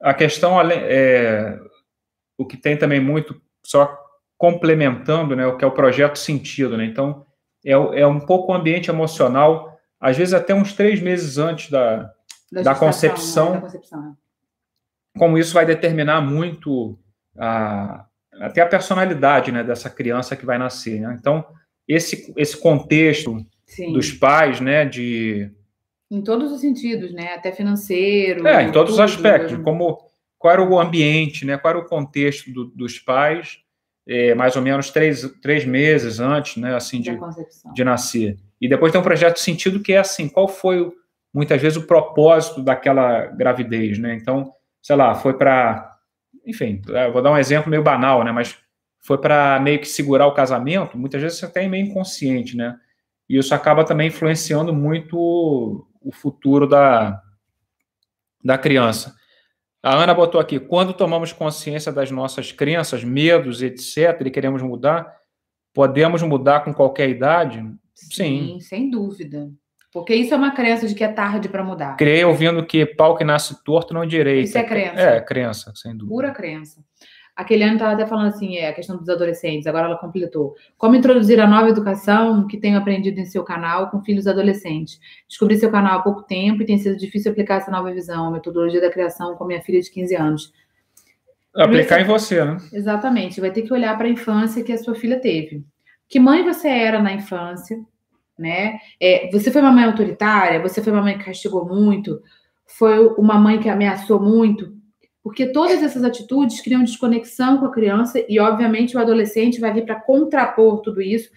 A questão é o que tem também muito só complementando, né, o que é o projeto sentido, né? Então é, é um pouco o ambiente emocional, às vezes até uns três meses antes da, da, da concepção, né? da concepção é. como isso vai determinar muito a, até a personalidade né, dessa criança que vai nascer. Né? Então, esse, esse contexto Sim. dos pais, né, de... Em todos os sentidos, né? Até financeiro. É, em todos tudo, os aspectos. Né? Como, qual era o ambiente, né? Qual era o contexto do, dos pais, é, mais ou menos três, três meses antes, né? Assim, de, de nascer. E depois tem um projeto de sentido que é assim, qual foi o, muitas vezes o propósito daquela gravidez, né? Então, sei lá, foi para, enfim, vou dar um exemplo meio banal, né? Mas foi para meio que segurar o casamento. Muitas vezes você até é meio inconsciente, né? E isso acaba também influenciando muito o futuro da, da criança. A Ana botou aqui: quando tomamos consciência das nossas crenças, medos, etc., e queremos mudar, podemos mudar com qualquer idade? Sim, Sim. sem dúvida. Porque isso é uma crença de que é tarde para mudar. Criei ouvindo que pau que nasce torto não direito. Isso é crença. É, crença, sem dúvida. Pura crença. Aquele ano estava até falando assim, é a questão dos adolescentes, agora ela completou. Como introduzir a nova educação que tenho aprendido em seu canal com filhos adolescentes. Descobri seu canal há pouco tempo e tem sido difícil aplicar essa nova visão, a metodologia da criação com minha filha de 15 anos. Aplicar em você, né? Exatamente. Vai ter que olhar para a infância que a sua filha teve. Que mãe você era na infância? Né? É, você foi uma mãe autoritária, você foi uma mãe que castigou muito, foi uma mãe que ameaçou muito, porque todas essas atitudes criam desconexão com a criança e, obviamente, o adolescente vai vir para contrapor tudo isso.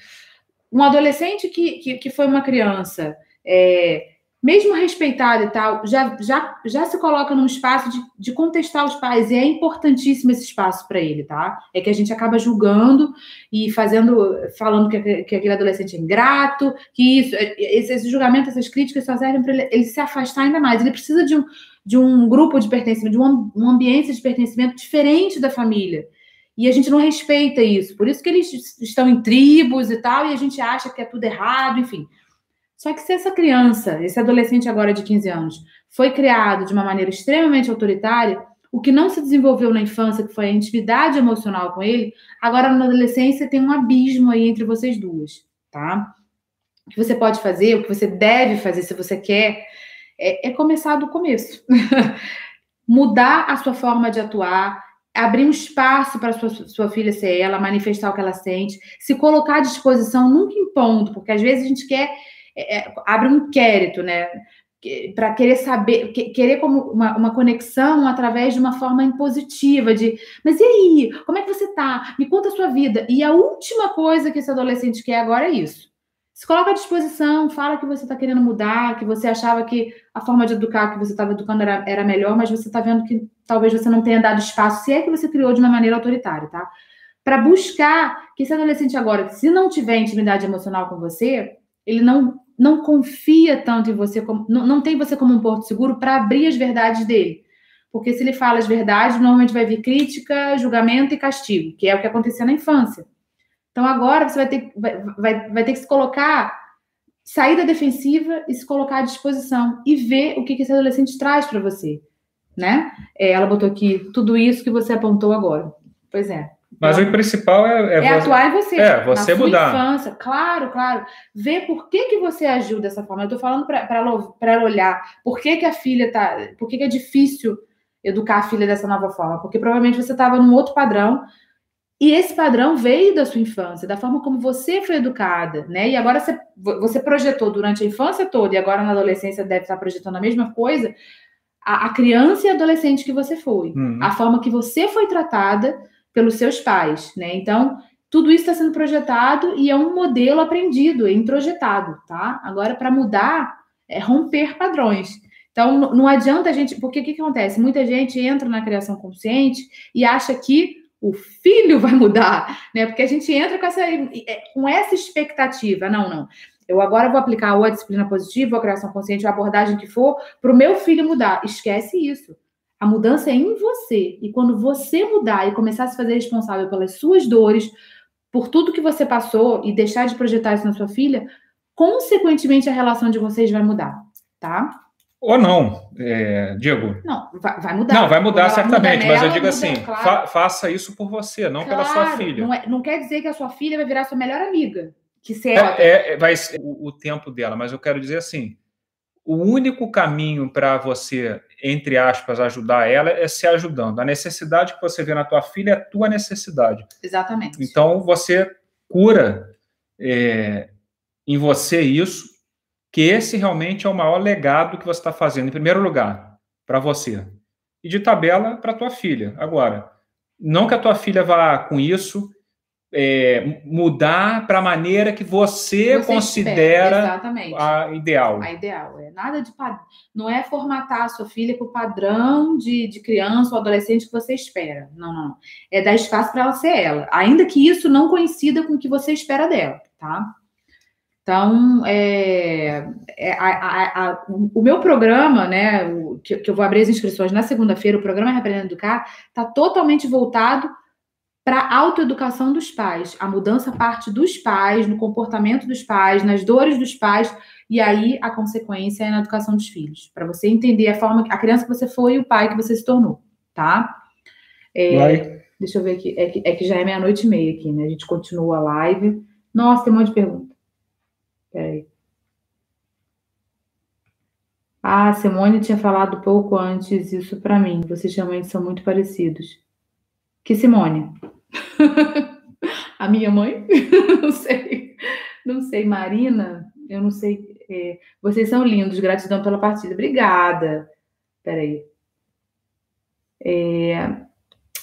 Um adolescente que, que, que foi uma criança é, mesmo respeitado e tal, já, já, já se coloca num espaço de, de contestar os pais, e é importantíssimo esse espaço para ele, tá? É que a gente acaba julgando e fazendo, falando que, que aquele adolescente é ingrato, que isso, esse, esse julgamento, essas críticas só servem para ele, ele, se afastar ainda mais. Ele precisa de um, de um grupo de pertencimento, de um, um ambiente de pertencimento diferente da família. E a gente não respeita isso. Por isso que eles estão em tribos e tal, e a gente acha que é tudo errado, enfim. Só que se essa criança, esse adolescente agora de 15 anos, foi criado de uma maneira extremamente autoritária, o que não se desenvolveu na infância, que foi a intimidade emocional com ele, agora na adolescência tem um abismo aí entre vocês duas, tá? O que você pode fazer, o que você deve fazer se você quer, é, é começar do começo. Mudar a sua forma de atuar, abrir um espaço para sua, sua filha ser ela, manifestar o que ela sente, se colocar à disposição, nunca impondo, porque às vezes a gente quer é, é, abre um inquérito, né? Para querer saber, querer como uma, uma, conexão através de uma forma impositiva, de mas e aí, como é que você tá? Me conta a sua vida. E a última coisa que esse adolescente quer agora é isso. Se coloca à disposição, fala que você está querendo mudar, que você achava que a forma de educar que você estava educando era, era melhor, mas você está vendo que talvez você não tenha dado espaço, se é que você criou de uma maneira autoritária, tá? Para buscar que esse adolescente agora, se não tiver intimidade emocional com você, ele não não confia tanto em você, como, não, não tem você como um porto seguro para abrir as verdades dele. Porque se ele fala as verdades, normalmente vai vir crítica, julgamento e castigo, que é o que aconteceu na infância. Então agora você vai ter, vai, vai, vai ter que se colocar, sair da defensiva e se colocar à disposição e ver o que, que esse adolescente traz para você. Né? É, ela botou aqui tudo isso que você apontou agora. Pois é. Mas o principal é, é, é atuar em você. É, você na mudar. Sua infância. Claro, claro. Ver por que, que você agiu dessa forma. Eu estou falando para ela olhar por que, que a filha tá. Por que, que é difícil educar a filha dessa nova forma? Porque provavelmente você estava num outro padrão. E esse padrão veio da sua infância, da forma como você foi educada, né? E agora você, você projetou durante a infância toda, e agora na adolescência deve estar projetando a mesma coisa, a, a criança e adolescente que você foi, uhum. a forma que você foi tratada pelos seus pais, né? Então, tudo isso está sendo projetado e é um modelo aprendido, é introjetado, tá? Agora, para mudar, é romper padrões. Então, não adianta a gente. Porque o que, que acontece? Muita gente entra na criação consciente e acha que o filho vai mudar, né? Porque a gente entra com essa, é, com essa expectativa. Não, não. Eu agora vou aplicar ou a disciplina positiva, ou a criação consciente, ou a abordagem que for, para o meu filho mudar. Esquece isso. A mudança é em você. E quando você mudar e começar a se fazer responsável pelas suas dores, por tudo que você passou e deixar de projetar isso na sua filha, consequentemente a relação de vocês vai mudar, tá? Ou não, é, Diego? Não, vai, vai, mudar. Não, vai mudar certamente, muda nela, mas eu digo assim, claro. fa faça isso por você, não claro, pela sua filha. Não, é, não, quer dizer que a sua filha vai virar sua melhor amiga. Que se é, é, é vai ser o, o, tempo dela, mas eu quero dizer assim, o único caminho para você, entre aspas, ajudar ela é se ajudando. A necessidade que você vê na tua filha é a tua necessidade. Exatamente. Então, você cura é, em você isso, que esse realmente é o maior legado que você está fazendo, em primeiro lugar, para você. E de tabela, para tua filha. Agora, não que a tua filha vá com isso é, mudar para a maneira que você, você considera a ideal. A ideal. É nada de não é formatar a sua filha para o padrão de, de criança ou adolescente que você espera. Não, não. É dar espaço para ela ser ela, ainda que isso não coincida com o que você espera dela, tá? Então, é, é a, a, a, o meu programa, né, o, que, que, eu vou abrir as inscrições na segunda-feira, o programa Reaprendendo Educar, está totalmente voltado para a autoeducação dos pais. A mudança parte dos pais, no comportamento dos pais, nas dores dos pais, e aí a consequência é na educação dos filhos. Para você entender a forma, a criança que você foi e o pai que você se tornou, tá? É, deixa eu ver aqui, é que, é que já é meia-noite e meia aqui, né? A gente continua a live. Nossa, tem um monte de perguntas. Peraí. Ah, Simone tinha falado pouco antes isso para mim. Vocês também são muito parecidos. Que Simone? a minha mãe? não sei. Não sei, Marina? Eu não sei. É... Vocês são lindos, gratidão pela partida. Obrigada. Peraí. É...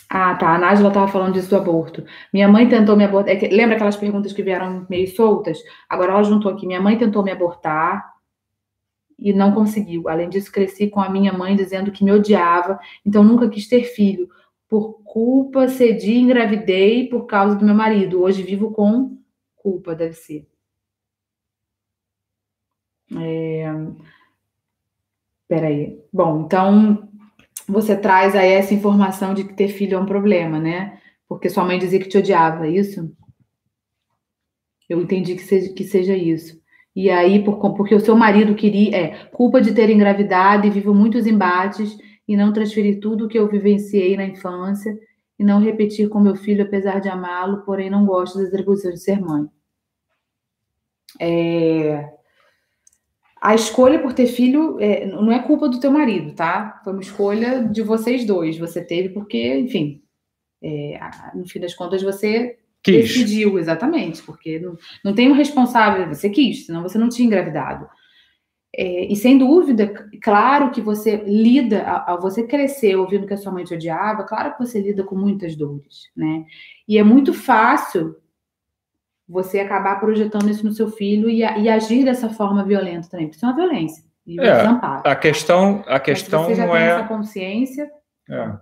Ah, tá. A Nájila estava falando disso do aborto. Minha mãe tentou me abortar. É que... Lembra aquelas perguntas que vieram meio soltas? Agora ela juntou aqui. Minha mãe tentou me abortar e não conseguiu. Além disso, cresci com a minha mãe dizendo que me odiava, então nunca quis ter filho. Por culpa, cedi, engravidei por causa do meu marido. Hoje vivo com culpa, deve ser. É... Peraí. Bom, então você traz aí essa informação de que ter filho é um problema, né? Porque sua mãe dizia que te odiava, é isso? Eu entendi que seja, que seja isso. E aí, por, porque o seu marido queria. É, culpa de ter engravidado e vivo muitos embates e não transferir tudo o que eu vivenciei na infância e não repetir com meu filho, apesar de amá-lo, porém não gosto das atribuições de ser mãe. É, a escolha por ter filho é, não é culpa do teu marido, tá? Foi uma escolha de vocês dois. Você teve porque, enfim, é, no fim das contas você quis. decidiu, exatamente, porque não, não tem um responsável, você quis, senão você não tinha engravidado. É, e sem dúvida, claro que você lida, ao você crescer ouvindo que a sua mãe te odiava, claro que você lida com muitas dores, né? E é muito fácil você acabar projetando isso no seu filho e, e agir dessa forma violenta também, porque isso é uma violência. E é, a questão, a questão você já não tem é essa consciência. É.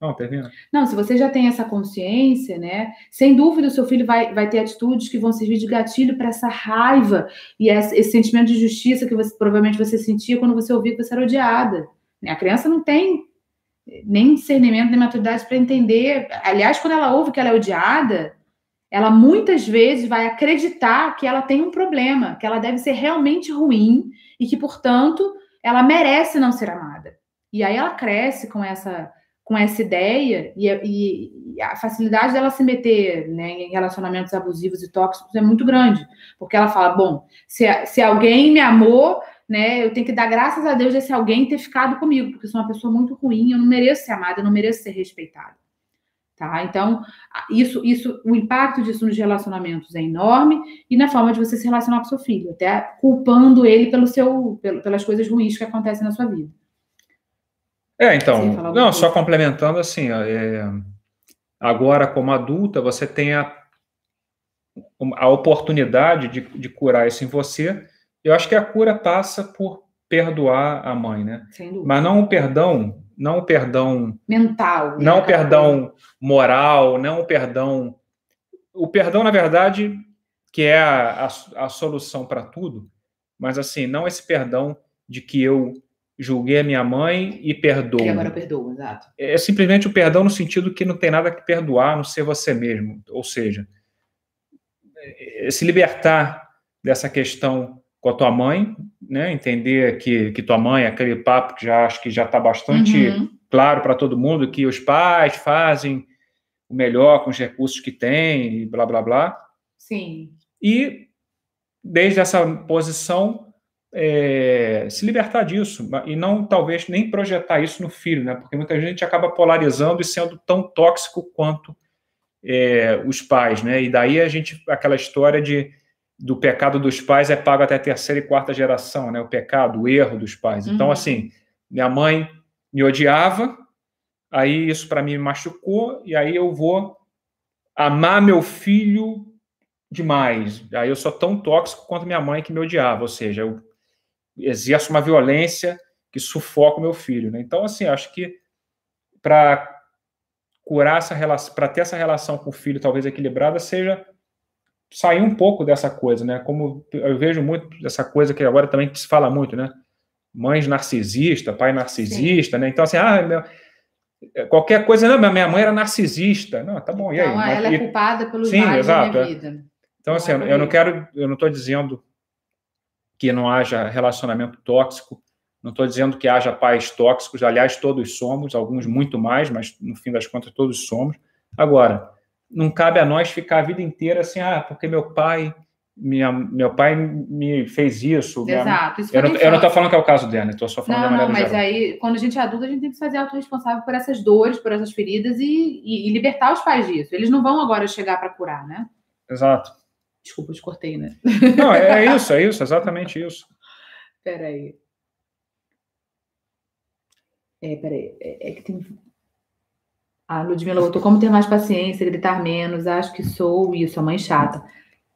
Não, termina. Não, se você já tem essa consciência, né? Sem dúvida, o seu filho vai, vai ter atitudes que vão servir de gatilho para essa raiva e esse, esse, sentimento de justiça que você, provavelmente você sentia quando você ouvia que você era odiada. A criança não tem nem discernimento, nem maturidade para entender. Aliás, quando ela ouve que ela é odiada, ela muitas vezes vai acreditar que ela tem um problema, que ela deve ser realmente ruim e que, portanto, ela merece não ser amada. E aí ela cresce com essa com essa ideia e, e, a facilidade dela se meter né, em relacionamentos abusivos e tóxicos é muito grande, porque ela fala, bom, se, se alguém me amou, né, eu tenho que dar graças a Deus desse alguém ter ficado comigo, porque sou uma pessoa muito ruim, eu não mereço ser amada, eu não mereço ser respeitada. Tá? Então, isso, isso, o impacto disso nos relacionamentos é enorme e na forma de você se relacionar com seu filho, até culpando ele pelo seu, pelas coisas ruins que acontecem na sua vida. É, então, não, só complementando assim, é, agora como adulta, você tem a, a oportunidade de, de curar isso em você, eu acho que a cura passa por perdoar a mãe, né? Mas não o perdão, não o perdão mental, né? não o perdão moral, não o perdão. O perdão, na verdade, que é a, a, a solução para tudo, mas assim, não esse perdão de que eu julguei a minha mãe e perdoo. E agora perdoo, exato. É simplesmente o perdão no sentido que não tem nada que perdoar, não ser você mesmo. Ou seja, é, se libertar dessa questão com a tua mãe, né? Entender que, que tua mãe, aquele papo que já acho que já está bastante uhum. claro para todo mundo, que os pais fazem o melhor com os recursos que têm, e blá blá blá. Sim. E desde essa posição é, se libertar disso e não talvez nem projetar isso no filho, né? Porque muita gente acaba polarizando e sendo tão tóxico quanto é, os pais, né? E daí a gente aquela história de do pecado dos pais é pago até a terceira e quarta geração, né? O pecado, o erro dos pais. Então, uhum. assim, minha mãe me odiava, aí isso para mim me machucou, e aí eu vou amar meu filho demais. Aí eu sou tão tóxico quanto minha mãe que me odiava, ou seja, eu exerço uma violência que sufoca o meu filho. Né? Então, assim, acho que para curar essa relação, para ter essa relação com o filho talvez equilibrada, seja sair um pouco dessa coisa, né? Como eu vejo muito essa coisa que agora também se fala muito, né? Mães narcisista, pai narcisista, Sim. né? Então, assim, ah, meu, qualquer coisa, não, minha mãe era narcisista. Não, tá bom, então, e aí? ela Mas, é culpada pelos Sim, exato, da minha vida. Então, assim, eu, eu não quero, eu não estou dizendo que não haja relacionamento tóxico, não estou dizendo que haja pais tóxicos, aliás, todos somos, alguns muito mais, mas no fim das contas todos somos. Agora, não cabe a nós ficar a vida inteira assim, ah, porque meu pai, minha, meu pai me fez isso. Exato. Minha... Isso eu, não, estou falando que é o caso dela, estou só falando não, da maneira Não, mas geral. aí, quando a gente é adulto, a gente tem que se fazer autorresponsável por essas dores, por essas feridas e, e, e libertar os pais disso. Eles não vão agora chegar para curar, né? Exato. Desculpa, eu te cortei, né? Não, é, é isso, é isso, exatamente isso. Peraí. É, peraí. É, é que tem a Ludmilla botou como ter mais paciência, gritar menos, acho que sou isso, a mãe chata.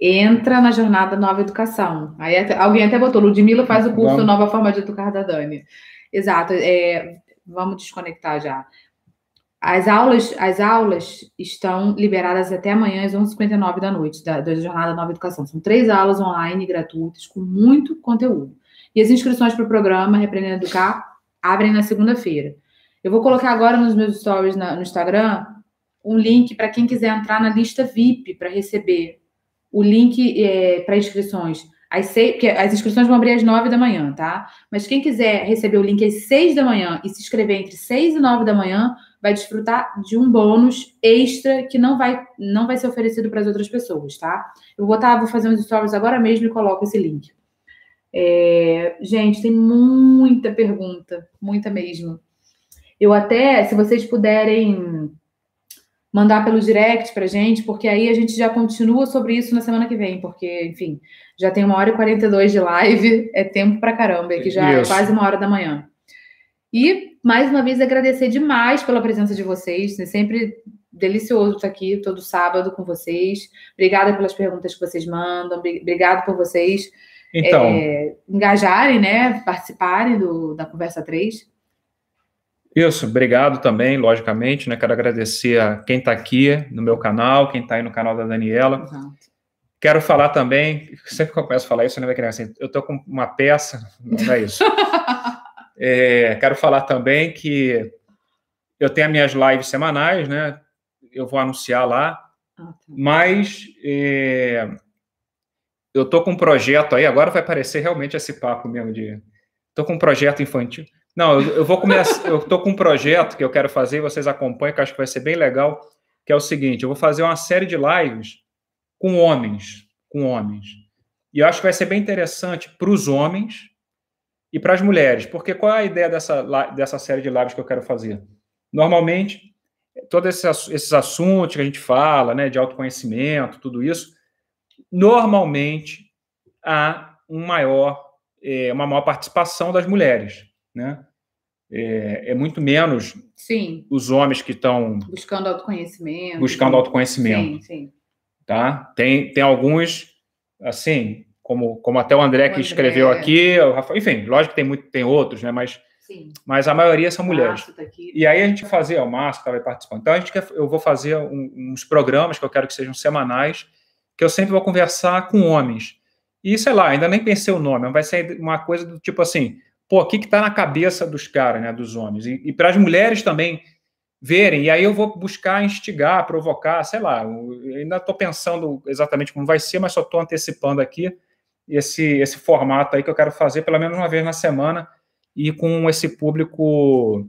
Entra na jornada Nova Educação. Aí até, alguém até botou, Ludmilla faz o curso vamos. Nova Forma de Educar da Dani. Exato, é, vamos desconectar já. As aulas, as aulas estão liberadas até amanhã às 11h59 da noite, da, da Jornada Nova Educação. São três aulas online gratuitas com muito conteúdo. E as inscrições para o programa Repreendendo Educar abrem na segunda-feira. Eu vou colocar agora nos meus stories na, no Instagram um link para quem quiser entrar na lista VIP para receber o link é, para inscrições. Seis, porque as inscrições vão abrir às nove da manhã, tá? Mas quem quiser receber o link às seis da manhã e se inscrever entre seis e nove da manhã, vai desfrutar de um bônus extra que não vai, não vai ser oferecido para as outras pessoas, tá? Eu vou botar, vou fazer uns stories agora mesmo e coloco esse link. É, gente, tem muita pergunta, muita mesmo. Eu até, se vocês puderem mandar pelo direct para gente, porque aí a gente já continua sobre isso na semana que vem, porque, enfim, já tem uma hora e 42 de live, é tempo para caramba, que já é isso. é quase uma hora da manhã. E, mais uma vez, agradecer demais pela presença de vocês, é sempre delicioso estar aqui todo sábado com vocês. Obrigada pelas perguntas que vocês mandam, obrigado por vocês então, é, engajarem, né, participarem do, da Conversa 3. Isso, obrigado também, logicamente, né? Quero agradecer a quem está aqui no meu canal, quem está aí no canal da Daniela. Exato. Quero falar também, sempre que eu começo a falar isso, né, assim, eu estou com uma peça, não é isso. é, quero falar também que eu tenho as minhas lives semanais, né? Eu vou anunciar lá, ah, tá. mas é, eu estou com um projeto aí, agora vai aparecer realmente esse papo mesmo de. Estou com um projeto infantil. Não, eu, eu vou começar. eu estou com um projeto que eu quero fazer, vocês acompanham, que eu acho que vai ser bem legal, que é o seguinte: eu vou fazer uma série de lives com homens, com homens. E eu acho que vai ser bem interessante para os homens e para as mulheres, porque qual é a ideia dessa, dessa série de lives que eu quero fazer? Normalmente, todos esses, esses assuntos que a gente fala, né, de autoconhecimento, tudo isso, normalmente há um maior, é, uma maior participação das mulheres, né? É, é, muito menos sim. os homens que estão buscando autoconhecimento. Buscando sim. autoconhecimento. Sim, sim. tá? Tem, tem alguns, assim, como, como até o André o que André. escreveu aqui, enfim, lógico que tem, muito, tem outros, né? Mas, Sim. mas a maioria são mulheres. Tá e aí a gente fazer, o Márcio vai participar. Então a gente quer, eu vou fazer um, uns programas que eu quero que sejam semanais, que eu sempre vou conversar com homens. E sei lá, ainda nem pensei o nome, vai ser uma coisa do tipo assim, pô, o que está na cabeça dos caras, né, dos homens? E, e para as mulheres também verem, e aí eu vou buscar instigar, provocar, sei lá, ainda estou pensando exatamente como vai ser, mas só estou antecipando aqui esse, esse formato aí que eu quero fazer pelo menos uma vez na semana e com esse público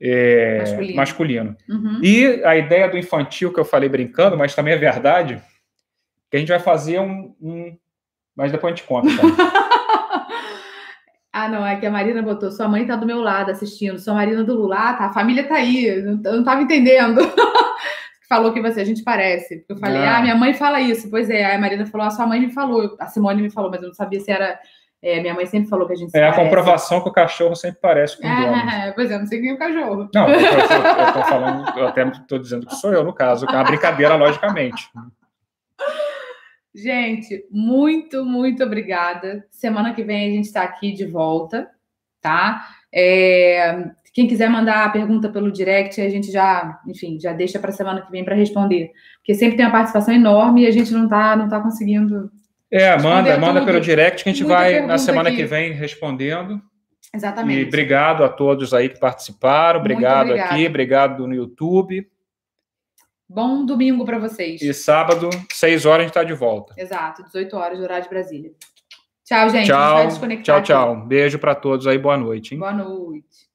é, masculino. masculino. Uhum. E a ideia do infantil que eu falei brincando, mas também é verdade, que a gente vai fazer um. um... Mas depois a gente conta. Tá? ah, não, é que a Marina botou, sua mãe tá do meu lado assistindo, sua Marina do Lula, ah, tá, a família tá aí, eu não tava entendendo. falou que você, a gente parece. Eu falei, ah. ah, minha mãe fala isso. Pois é, a Marina falou, a sua mãe me falou, a Simone me falou, mas eu não sabia se era. É, minha mãe sempre falou que a gente É a comprovação que o cachorro sempre parece com o dono. É, pois é, não sei quem é o cachorro. Não, eu, eu, eu tô falando, eu até estou dizendo que sou eu, no caso. É uma brincadeira, logicamente. Gente, muito, muito obrigada. Semana que vem a gente está aqui de volta, tá? É, quem quiser mandar a pergunta pelo direct, a gente já, enfim, já deixa para semana que vem para responder. Porque sempre tem uma participação enorme e a gente não está não tá conseguindo. É, manda, manda pelo direct que a gente Muita vai na semana aqui. que vem respondendo. Exatamente. E obrigado a todos aí que participaram, obrigado aqui, obrigado no YouTube. Bom domingo para vocês. E sábado, 6 horas, a gente está de volta. Exato, 18 horas, horário de Brasília. Tchau, gente. Tchau, tchau, tchau. Beijo para todos aí, boa noite. Hein? Boa noite.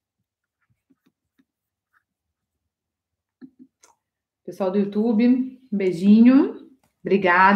Pessoal do YouTube, um beijinho. Obrigada.